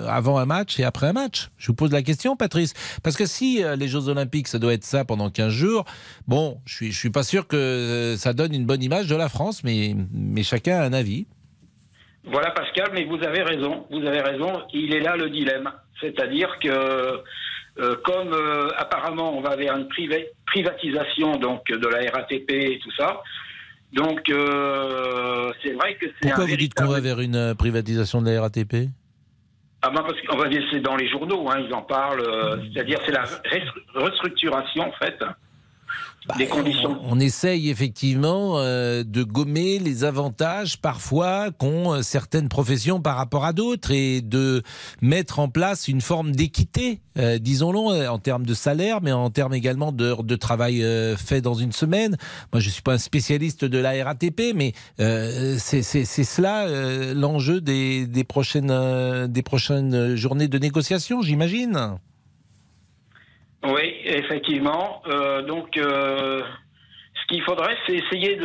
avant un match et après un match? Je vous pose la question, Patrice. Parce que si les Jeux Olympiques, ça doit être ça pendant 15 jours, bon, je je suis pas sûr que ça donne une bonne image de la France, mais chacun a un avis. Voilà, Pascal, mais vous avez raison. Vous avez raison. Il est là le dilemme. C'est-à-dire que, euh, comme euh, apparemment on va vers une priva- privatisation donc de la RATP et tout ça, donc euh, c'est vrai que c'est Pourquoi un vous dites qu'on va vers une privatisation de la RATP Ah ben parce qu'on va dire c'est dans les journaux, hein, ils en parlent. C'est-à-dire c'est la res- restructuration en fait des conditions. On essaye effectivement euh, de gommer les avantages parfois qu'ont euh, certaines professions par rapport à d'autres et de mettre en place une forme d'équité, euh, disons-le, en termes de salaire, mais en termes également d'heures de travail euh, fait dans une semaine. Moi, je suis pas un spécialiste de la RATP, mais c'est cela l'enjeu des, des, prochaines, des prochaines journées de négociation, j'imagine. Oui, effectivement. Euh, donc, euh, ce qu'il faudrait, c'est essayer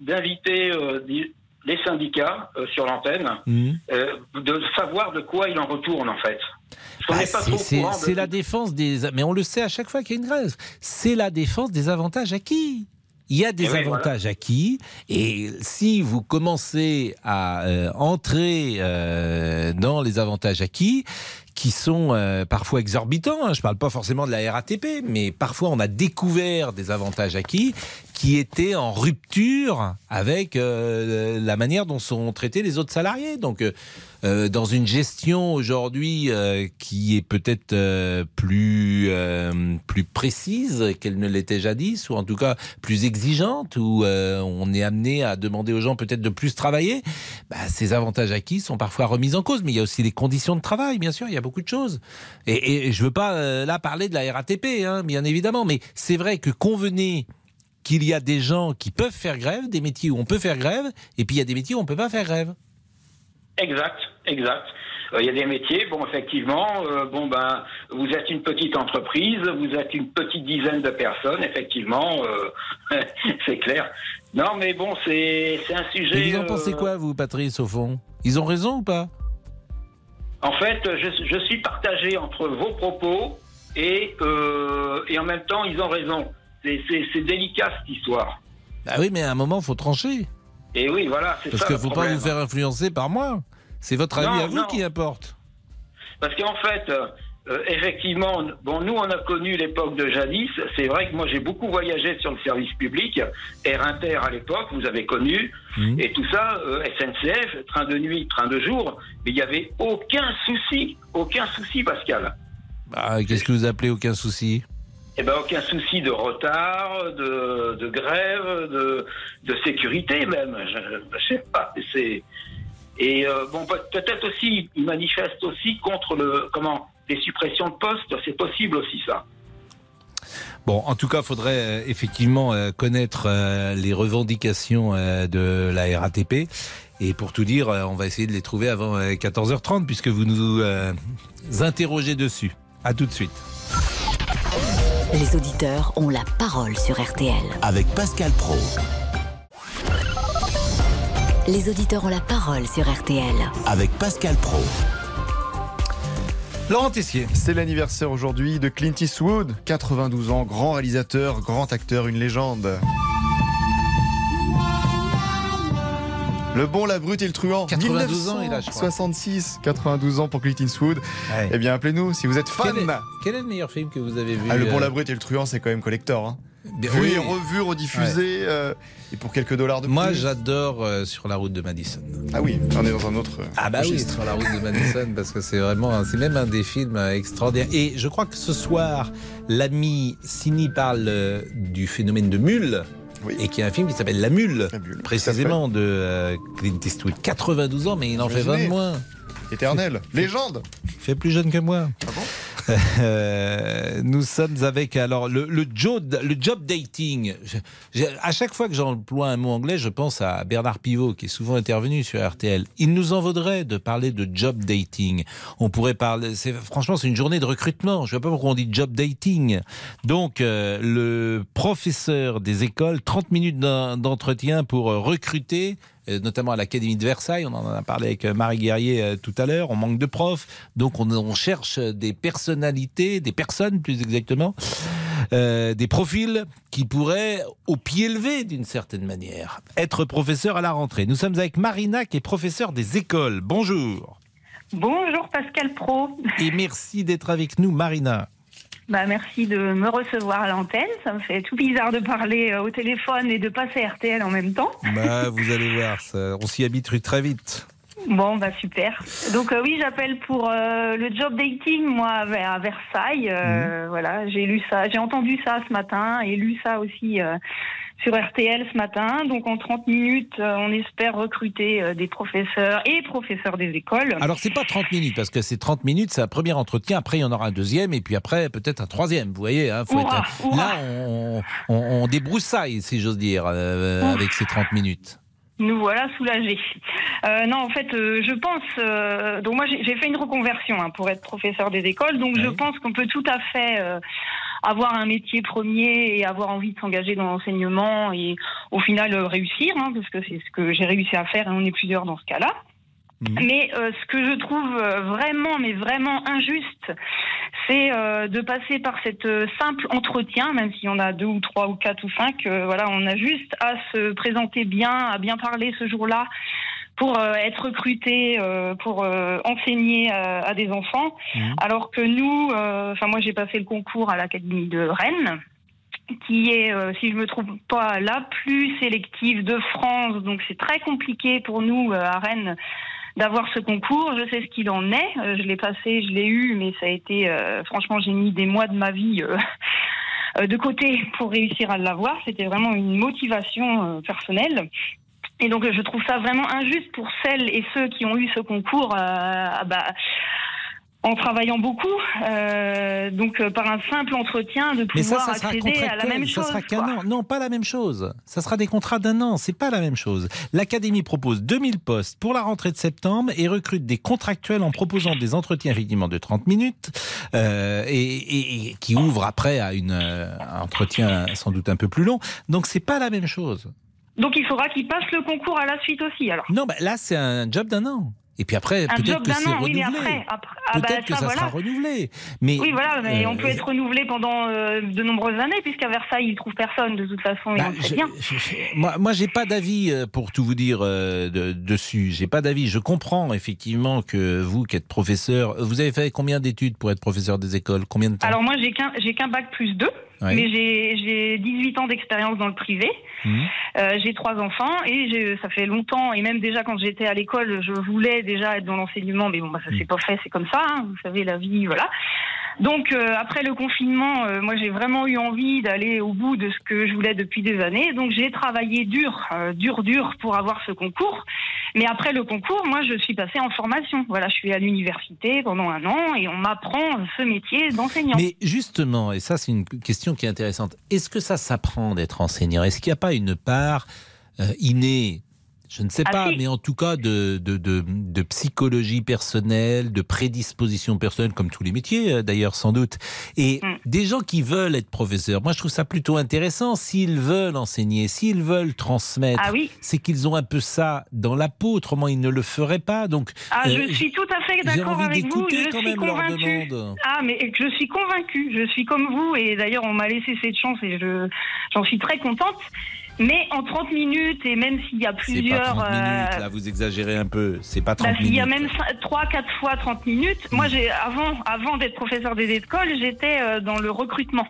d'inviter euh, les syndicats sur l'antenne, euh, de savoir de quoi il en retourne en fait. Bah, c'est- de- la défense des. Mais on le sait à chaque fois qu'il y a une grève. C'est la défense des avantages acquis. Il y a des Eh oui, avantages acquis et si vous commencez à euh, entrer euh, dans les avantages acquis, qui sont euh, parfois exorbitants, hein, je ne parle pas forcément de la RATP, mais parfois on a découvert des avantages acquis qui étaient en rupture avec euh, la manière dont sont traités les autres salariés. Donc, euh, euh, dans une gestion aujourd'hui qui est peut-être plus plus précise qu'elle ne l'était jadis, ou en tout cas plus exigeante, où on est amené à demander aux gens peut-être de plus travailler, bah, ces avantages acquis sont parfois remis en cause. Mais il y a aussi les conditions de travail, bien sûr, il y a beaucoup de choses. Et, je veux pas là parler de la RATP, hein, bien évidemment, mais c'est vrai que convenez qu'il y a des gens qui peuvent faire grève, des métiers où on peut faire grève, et puis il y a des métiers où on peut pas faire grève. Exact, exact. Euh, Il y a des métiers, bon, effectivement, euh, bon, ben, vous êtes une petite entreprise, vous êtes une petite dizaine de personnes, effectivement, euh, c'est clair. Non, mais bon, c'est un sujet. Et vous en pensez quoi, vous, Patrice, au fond? Ils ont raison ou pas? En fait, je, je suis partagé entre vos propos et, et en même temps, ils ont raison. C'est- délicat cette histoire. Bah oui, mais à un moment, faut trancher. Et oui, voilà, c'est ça. Parce qu'il le faut pas vous faire influencer par moi. C'est votre avis Non, à vous non. qui importe. Parce qu'en fait, euh, euh, effectivement, bon, nous, on a connu l'époque de jadis. C'est vrai que moi, j'ai beaucoup voyagé sur le service public, Air Inter à l'époque, vous avez connu, Mmh. et tout ça, euh, SNCF, train de nuit, train de jour, mais il n'y avait aucun souci, aucun souci, Pascal. Bah, Qu'est-ce que vous appelez aucun souci? Eh ben, aucun souci de retard, de, grève, de, sécurité même. Je, je sais pas. Et euh, bon peut- peut-être aussi ils manifestent aussi contre le comment les suppressions de postes. C'est possible aussi ça. Bon, en tout cas, faudrait euh, effectivement euh, connaître les revendications de la RATP. Et pour tout dire, on va essayer de les trouver avant euh, 14h30 puisque vous nous interrogez dessus. À tout de suite. Les auditeurs ont la parole sur RTL. Avec Pascal Pro. Les auditeurs ont la parole sur RTL. Avec Pascal Pro. Laurent Tessier. C'est l'anniversaire aujourd'hui de Clint Eastwood, 92 ans, grand réalisateur, grand acteur, une légende. Le bon, la brute et le truand. 92 ans, il a, je crois. 66, 92 ans pour Clint Eastwood. Ouais. Eh bien, appelez-nous si vous êtes fan. Quel est, quel est le meilleur film que vous avez vu Ah, le bon, euh, la brute et le truand, c'est quand même collector. hein. vu et revu, rediffusé, euh, et pour quelques dollars de plus. Moi, j'adore euh, sur la route de Madison. Ah oui, on est dans un autre. Ah bah oui, sur la route de Madison, parce que c'est vraiment, c'est même un des films extraordinaires. Et je crois que ce soir, l'ami Sini parle du phénomène de mule. Et qui est un film qui s'appelle La Mule, précisément de Clint Eastwood. 92 ans, mais il en fait 20 moins. Éternel, légende. Il fait plus jeune que moi. Ah bon euh, nous sommes avec alors le, job, le job dating. à chaque fois que j'emploie un mot anglais, je pense à Bernard Pivot qui est souvent intervenu sur RTL. Il nous en vaudrait de parler de job dating. On pourrait parler. Franchement, c'est une journée de recrutement. Je ne sais pas pourquoi on dit job dating. Donc, euh, le professeur des écoles, 30 minutes d'entretien pour recruter notamment à l'Académie de Versailles. On en a parlé avec euh, Marie Guerrier euh, tout à l'heure. On manque de profs. Donc on, cherche des personnalités, des personnes plus exactement, des profils qui pourraient, au pied levé d'une certaine manière, être professeur à la rentrée. Nous sommes avec Marina qui est professeure des écoles. Bonjour. Bonjour Pascal Pro. Et merci d'être avec nous Marina. Bah, merci de me recevoir à l'antenne. Ça me fait tout bizarre de parler euh, au téléphone et de passer RTL en même temps. Bah, vous allez voir, on s'y habitue très vite. Bon, bah super. Donc euh, oui, j'appelle pour euh, le job dating, moi, à Versailles. Mhm. Voilà, j'ai lu ça, j'ai entendu ça ce matin et lu ça aussi sur RTL ce matin. Donc en 30 minutes, euh, on espère recruter euh, des professeurs et professeurs des écoles. Alors c'est pas 30 minutes parce que c'est 30 minutes, c'est un premier entretien. Après il y en aura un deuxième et puis après peut-être un troisième. Vous voyez, hein, faut être... là on, on, débroussaille si j'ose dire euh, avec ces 30 minutes. Nous voilà soulagés. non, en fait, je pense. donc moi, j'ai fait une reconversion hein, pour être professeur des écoles. Donc je pense qu'on peut tout à fait avoir un métier premier et avoir envie de s'engager dans l'enseignement et au final euh, réussir, hein, parce que c'est ce que j'ai réussi à faire et on est plusieurs dans ce cas-là. Mhm. Mais euh, ce que je trouve euh, vraiment, mais vraiment injuste, c'est de passer par cette simple entretien, même si on a deux ou trois ou quatre ou cinq, voilà, on a juste à se présenter bien, à bien parler ce jour-là, pour euh, être recruté euh, pour euh, enseigner à des enfants, mhm. alors que nous, enfin moi j'ai passé le concours à l'académie de Rennes qui est, si je me trompe pas, la plus sélective de France. Donc c'est très compliqué pour nous à Rennes d'avoir ce concours. Je sais ce qu'il en est. je l'ai passé, je l'ai eu, mais ça a été, franchement, j'ai mis des mois de ma vie de côté pour réussir à l'avoir. C'était vraiment une motivation personnelle. Et donc je trouve ça vraiment injuste pour celles et ceux qui ont eu ce concours. Euh, bah, en travaillant beaucoup, euh, donc euh, par un simple entretien, de pouvoir accéder à la même chose. Ça sera Non, pas la même chose. Ça sera des contrats d'un an. C'est pas la même chose. L'académie propose 2000 postes pour la rentrée de septembre et recrute des contractuels en proposant des entretiens effectivement de 30 minutes euh, et, et, qui ouvrent après à une, un entretien sans doute un peu plus long. Donc c'est pas la même chose. Donc il faudra qu'il passe le concours à la suite aussi. Alors. Non, bah, là c'est un job d'un an. Et puis après, peut-être que c'est renouvelé. Ah, peut-être bah, que ça, sera renouvelé. Mais, oui, voilà, mais on peut euh, être renouvelé pendant euh, de nombreuses années, puisqu'à Versailles, ils trouvent personne, de toute façon, bah, bien. moi, moi j'ai pas d'avis, euh, pour tout vous dire, de, dessus. J'ai pas d'avis. Je comprends, effectivement, que vous, qui êtes professeur, vous avez fait combien d'études pour être professeur des écoles? Combien de temps? Alors, moi, j'ai qu'un bac plus Mais j'ai 18 ans d'expérience dans le privé. Mmh. Euh, j'ai trois enfants et ça fait longtemps, et même déjà quand j'étais à l'école, je voulais déjà être dans l'enseignement, mais bon, bah, ça mmh. s'est pas fait, c'est comme ça, hein, vous savez, la vie, voilà. Donc euh, après le confinement, euh, moi j'ai vraiment eu envie d'aller au bout de ce que je voulais depuis des années. Donc j'ai travaillé dur, euh, dur, dur pour avoir ce concours. Mais après le concours, moi je suis passée en formation. Voilà, je suis à l'université pendant un an et on m'apprend ce métier d'enseignant. Mais justement, et ça c'est une question qui est intéressante, est-ce que ça s'apprend d'être enseignant? Est-ce qu'il n'y a pas une part innée je ne sais ah, pas, mais en tout cas de, de, de, psychologie personnelle, de prédisposition personnelle, comme tous les métiers euh, d'ailleurs sans doute. Et mm. des gens qui veulent être professeurs, moi je trouve ça plutôt intéressant. S'ils veulent enseigner, s'ils veulent transmettre, ah c'est qu'ils ont un peu ça dans la peau, autrement ils ne le feraient pas. Donc, ah, je euh, suis tout à fait d'accord avec vous. Je quand suis même convaincue. Ah, mais je suis convaincue. Je suis comme vous, et d'ailleurs on m'a laissé cette chance et je j'en suis très contente. Mais en 30 minutes, et même s'il y a plusieurs. Pas 30 minutes, euh, là, vous exagérez un peu. C'est pas 30 bah, minutes. Il y a même 3, 4 fois 30 minutes. Moi, j'ai avant, avant d'être professeur des écoles, j'étais euh, dans le recrutement.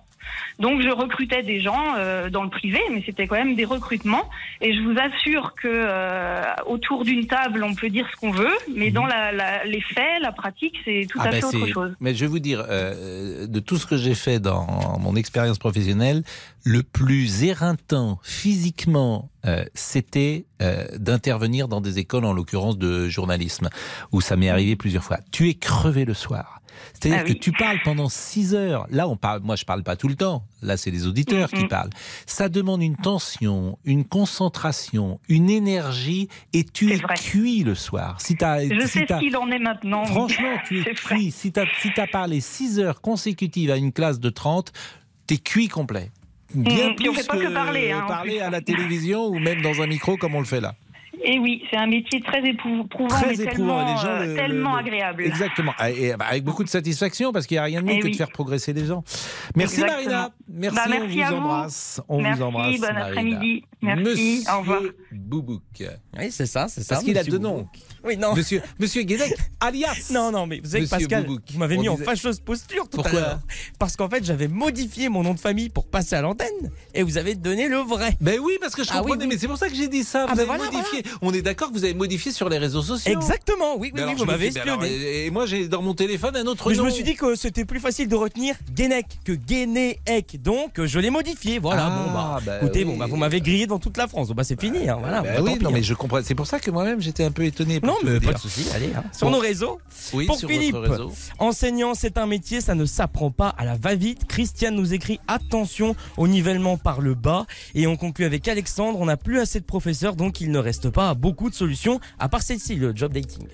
Donc, je recrutais des gens euh, dans le privé, mais c'était quand même des recrutements. Et je vous assure que euh, autour d'une table, on peut dire ce qu'on veut, mais dans la, la- les faits, la pratique, c'est tout. Ah à ben, fait autre chose. Mais je vais vous dire, euh, de tout ce que j'ai fait dans mon expérience professionnelle, le plus éreintant physiquement, euh, c'était euh, d'intervenir dans des écoles, en l'occurrence de journalisme, où ça m'est arrivé plusieurs fois. Tu es crevé le soir. C'est-à-dire Ah oui. que tu parles pendant 6 heures. Là, on parle, moi, je parle pas tout le temps. Là, c'est les auditeurs qui parlent. Ça demande une tension, une concentration, une énergie, et tu es cuit le soir. Si t'as, Je si sais ce qu'il en est maintenant. Franchement, tu es cuit. Si tu as, si parlé 6 heures consécutives à une classe de 30, t'es cuit complet. Bien Mmh, on plus fait pas que parler, hein, parler à la télévision ou même dans un micro comme on le fait là. Et oui, c'est un métier très éprouvant, Très mais éprouvant. tellement, gens euh, le- tellement le- agréable. Exactement. Ah, Et bah, avec beaucoup de satisfaction parce qu'il n'y a rien de mieux Eh que de faire progresser les gens. Merci Exactement. Marina. Merci, Bah, on vous à vous. embrasse. On Merci, vous embrasse. bon Marina. après-midi. Merci, Monsieur au revoir. Boubouk. Oui, c'est ça, c'est ça. Parce qu'il a deux noms. Oui, non. Monsieur, Monsieur Guédec, alias. Non, non, mais vous savez que Monsieur Pascal, Boubouk. vous m'avez mis en fâcheuse posture tout Pourquoi à l'heure. Parce qu'en fait, j'avais modifié mon nom de famille pour passer à l'antenne et vous avez donné le vrai. Ben oui, parce que je Ah comprenais, oui. mais c'est pour ça que j'ai dit ça. Vous Ah ben avez voilà, modifié. On est d'accord que vous avez modifié sur les réseaux sociaux. Exactement, oui, oui, oui, vous m'avez espionné. et, et moi, j'ai dans mon téléphone un autre Mais nom. je me suis dit que c'était plus facile de retenir Guénec que Guénéec, donc je l'ai modifié. Voilà, Ah, bon bah, bah écoutez, bon bah, vous m'avez grillé dans toute la France. Bon bah c'est fini, hein, voilà. Ben bah, oui, non, hein. mais je comprends. C'est pour ça que moi-même j'étais un peu étonné. Non, mais pas de souci. Allez, hein. sur Bon. nos réseaux. Oui, Pour sur Philippe, votre réseau. enseignant, c'est un métier, ça ne s'apprend pas à la va-vite. Christiane nous écrit attention au nivellement par le bas. Et on conclut avec Alexandre, on n'a plus assez de professeurs, donc il ne reste pas beaucoup de solutions, à part celle-ci, le job dating.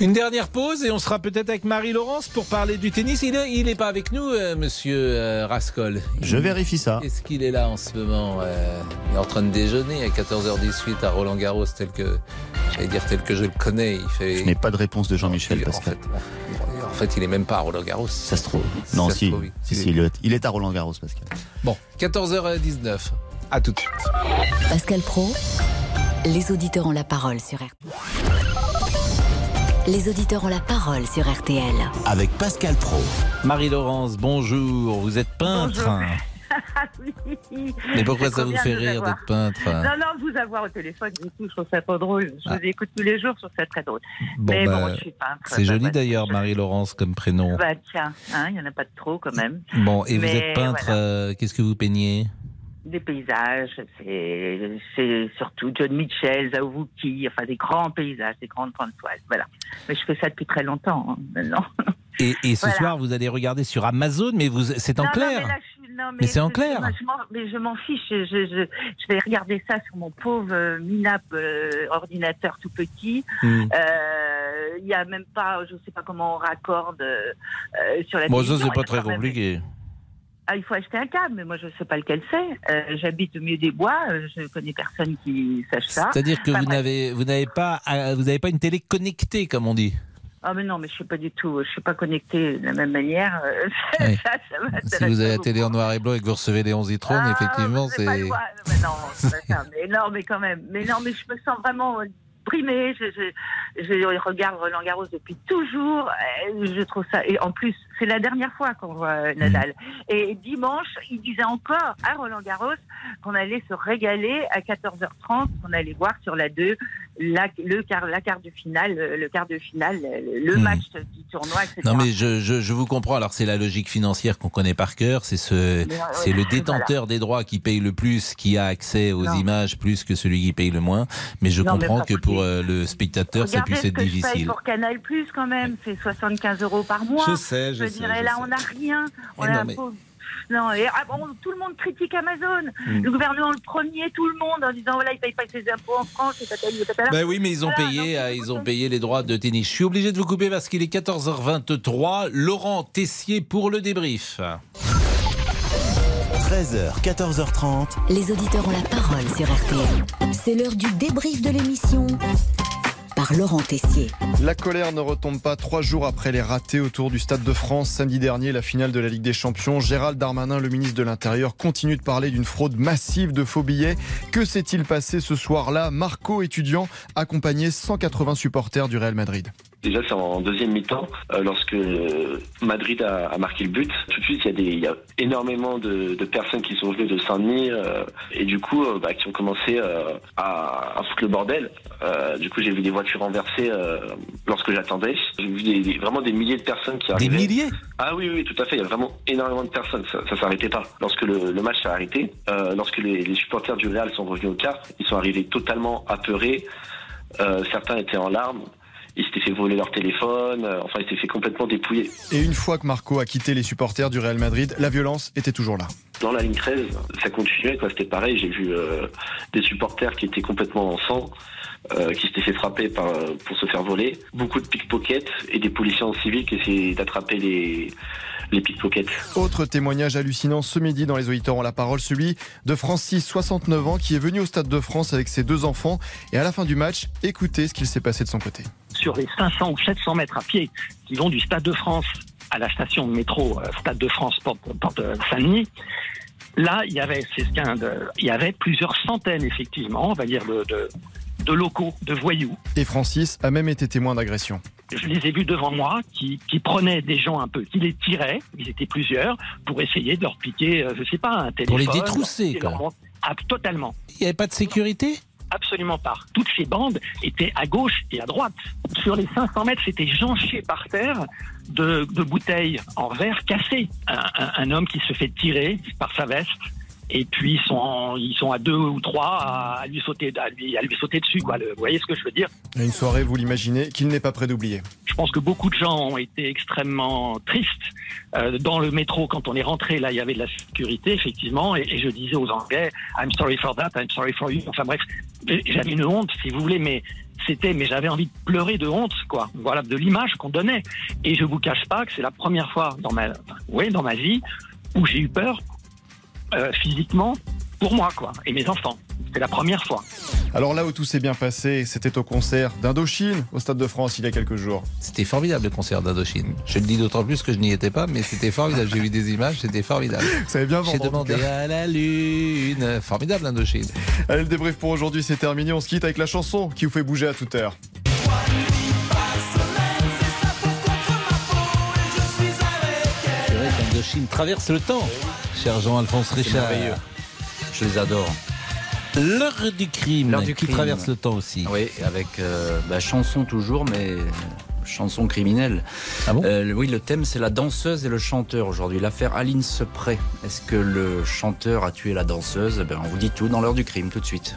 Une dernière pause et on sera peut-être avec Marie-Laurence pour parler du tennis. Il est, il est pas avec nous, euh, monsieur euh, Rascol. Je vérifie ça. Est-ce qu'il est là en ce moment euh, Il est en train de déjeuner à 14h18 à Roland Garros, tel que, j'allais dire tel que je le connais. Il fait. Je n'ai pas de réponse de Jean-Michel Pascal. En fait, il est même pas à Roland Garros. Ça se trouve. Non, Ça si. trouve, oui. Si, Il si, est- il est, il est à Roland Garros, Pascal. Bon, 14h19. À tout de suite. Pascal Pro, les auditeurs ont la parole sur RTL. Les auditeurs ont la parole sur RTL. Avec Pascal Pro. Marie-Laurence, bonjour. Vous êtes peintre. Oui. Mais pourquoi ça vous fait rire d'être peintre Non, non, vous avoir au téléphone, du coup, je trouve ça trop drôle. Je Ah. vous écoute tous les jours, je trouve ça très drôle. Bon, Mais bah, bon, je suis peintre. C'est bah, joli bah, d'ailleurs, Marie-Laurence, comme prénom. Bah tiens, hein, il n'y en a pas de trop quand même. Bon, et vous êtes peintre, voilà. euh, qu'est-ce que vous peignez? Des paysages, c'est surtout John Mitchell, Zawuki, enfin des grands paysages, des grandes grandes toiles. Voilà. Mais je fais ça depuis très longtemps hein, maintenant. Et, et ce Voilà. soir, vous allez regarder sur Amazon, mais vous, c'est en Non, non, clair. mais je c'est en clair. mais je m'en fiche. Je, je, je vais regarder ça sur mon pauvre euh, minable euh, ordinateur tout petit. Hmm. Euh, Il y a même pas, je sais pas comment on raccorde euh, sur la Bon, ça, c'est pas très même- compliqué. Ah, il faut acheter un câble, mais moi je sais pas lequel c'est. Euh, J'habite au milieu des bois, euh, je connais personne qui sache ça. C'est-à-dire que Enfin, vous n'avez, vous n'avez pas, euh, vous n'avez pas une télé connectée, comme on dit. Ah mais non, mais je suis pas du tout, je suis pas connectée de la même manière. Oui. ça, ça m'intéresse Si vous avez la télé en noir et blanc et que vous recevez les 11 trônes, Ah, effectivement, c'est. Mais non, ça. Mais non, mais quand même. Mais non, mais je me sens vraiment brimée. Je, je, je regarde Roland Garros depuis toujours. Je trouve ça. Et en plus, c'est la dernière fois qu'on voit euh, Nadal. Et dimanche, il disait encore à Roland Garros qu'on allait se régaler à 14h30, qu'on allait voir sur la 2 la, le quart, la quart de finale, le le quart de finale, le, le Hmm. match du tournoi, etc. Non mais je, je, je vous comprends. Alors c'est la logique financière qu'on connaît par cœur. C'est ce, euh, le voilà. détenteur des droits qui paye le plus, qui a accès aux Non. images plus que celui qui paye le moins. Mais je Non, comprends que pour euh, le spectateur, ça puisse ce être que je paye difficile. pour Canal Plus quand même, c'est 75 euros par mois. Je sais, je sais, dirais je là, sais. on n'a rien. On Eh a mais- pauvre- Non, et, ah, bon, tout le monde critique Amazon. Mm. Le gouvernement le premier, tout le monde, en disant voilà, il paye pas ses impôts en France, et tatali, et tatala. Ben oui, mais ils ont Voilà, payé, euh, ils ont payé les droits de tennis. Je suis obligé de vous couper parce qu'il est 14h23. Laurent Tessier pour le débrief. 13h, 14h30. Les auditeurs ont la parole sur RTL. C'est l'heure du débrief de l'émission. La colère ne retombe pas trois jours après les ratés autour du Stade de France. Samedi dernier, la finale de la Ligue des Champions. Gérald Darmanin, le ministre de l'Intérieur, continue de parler d'une fraude massive de faux billets. Que s'est-il passé ce soir-là? Marco, étudiant, accompagné 180 supporters du Real Madrid. Déjà, c'est en deuxième mi-temps, euh, lorsque Madrid a, marqué le but. Tout de suite, il y a, des, il y a énormément de, personnes qui sont venues de Saint-Denis euh, et du coup, euh, bah, qui ont commencé à, à, foutre le bordel. du coup, j'ai vu des voitures renversées lorsque j'attendais. J'ai vu des, vraiment des milliers de personnes qui arrivaient. Des milliers? Ah oui, oui, tout à fait. Il y a vraiment énormément de personnes. Ça, ça s'arrêtait pas. Lorsque le, match s'est arrêté, lorsque les, les, supporters du Real sont revenus au car, ils sont arrivés totalement apeurés. certains étaient en larmes ils s'étaient fait voler leur téléphone, euh, enfin ils s'étaient fait complètement dépouiller. Et une fois que Marco a quitté les supporters du Real Madrid, la violence était toujours là. Dans la ligne 13, ça continuait, quoi. C'était pareil. J'ai vu euh, des supporters qui étaient complètement en sang, euh, qui s'étaient fait frapper par, pour se faire voler. Beaucoup de pickpockets et des policiers en civil qui essayaient d'attraper les, les pickpockets. Autre témoignage hallucinant ce midi dans les auditeurs ont la parole, celui de Francis, 69 ans, qui est venu au Stade de France avec ses deux enfants. Et à la fin du match, écoutez ce qu'il s'est passé de son côté. Sur les 500 ou 700 mètres à pied qui vont du Stade de France à la station de métro euh, Stade de France Porte, Saint-Denis, là, il y avait, c'est ce il y avait plusieurs centaines, effectivement, on va dire, de, de, de locaux, de voyous. Et Francis a même été témoin d'agression je les ai vus devant moi qui, qui, prenaient des gens un peu, qui les tiraient, ils étaient plusieurs, pour essayer de leur piquer, euh, je sais pas, un téléphone. Pour les détrousser, quoi. Ah, totalement. Il n'y avait pas de sécurité? Absolument pas. Toutes ces bandes étaient à gauche et à droite. Sur les 500 mètres, c'était jonché par terre de, bouteilles en verre cassées. Un, homme qui se fait tirer par sa veste et puis ils sont, ils sont à deux ou trois à lui sauter, à lui, à lui sauter dessus. Quoi. vous voyez ce que je veux dire? Une soirée, vous l'imaginez, qu'il n'est pas prêt d'oublier. Je pense que beaucoup de gens ont été extrêmement tristes. Euh, dans le métro, quand on est rentré, là, il y avait de la sécurité, effectivement, et, je disais aux Anglais, I'm sorry for that, I'm sorry for you. Enfin bref, j'avais une honte, si vous voulez, mais c'était, mais j'avais envie de pleurer de honte, quoi. Voilà, de l'image qu'on donnait. Et je vous cache pas que c'est la première fois dans ma, ouais, dans ma vie où j'ai eu peur euh, physiquement pour moi, quoi, et mes enfants. C'est la première fois. Alors là où tout s'est bien passé, c'était au concert d'Indochine au Stade de France il y a quelques jours. C'était formidable le concert d'Indochine. Je le dis d'autant plus que je n'y étais pas, mais c'était formidable. J'ai vu des images, c'était formidable. Ça avait bien vendu. J'ai demandé à la lune. Formidable Indochine. Allez, le débrief pour aujourd'hui, c'est terminé. On se quitte avec la chanson qui vous fait bouger à toute heure. C'est vrai qu'Indochine traverse le temps cher Jean-Alphonse Richard. Je les adore. L'heure du crime, qui traverse le temps aussi. Oui, avec euh, bah, chanson toujours, mais chanson criminelle. Ah bon? Euh, oui, le thème c'est la danseuse et le chanteur aujourd'hui. L'affaire Aline Sepré. Est-ce que le chanteur a tué la danseuse? Ben, On vous dit tout dans l'heure du crime tout de suite.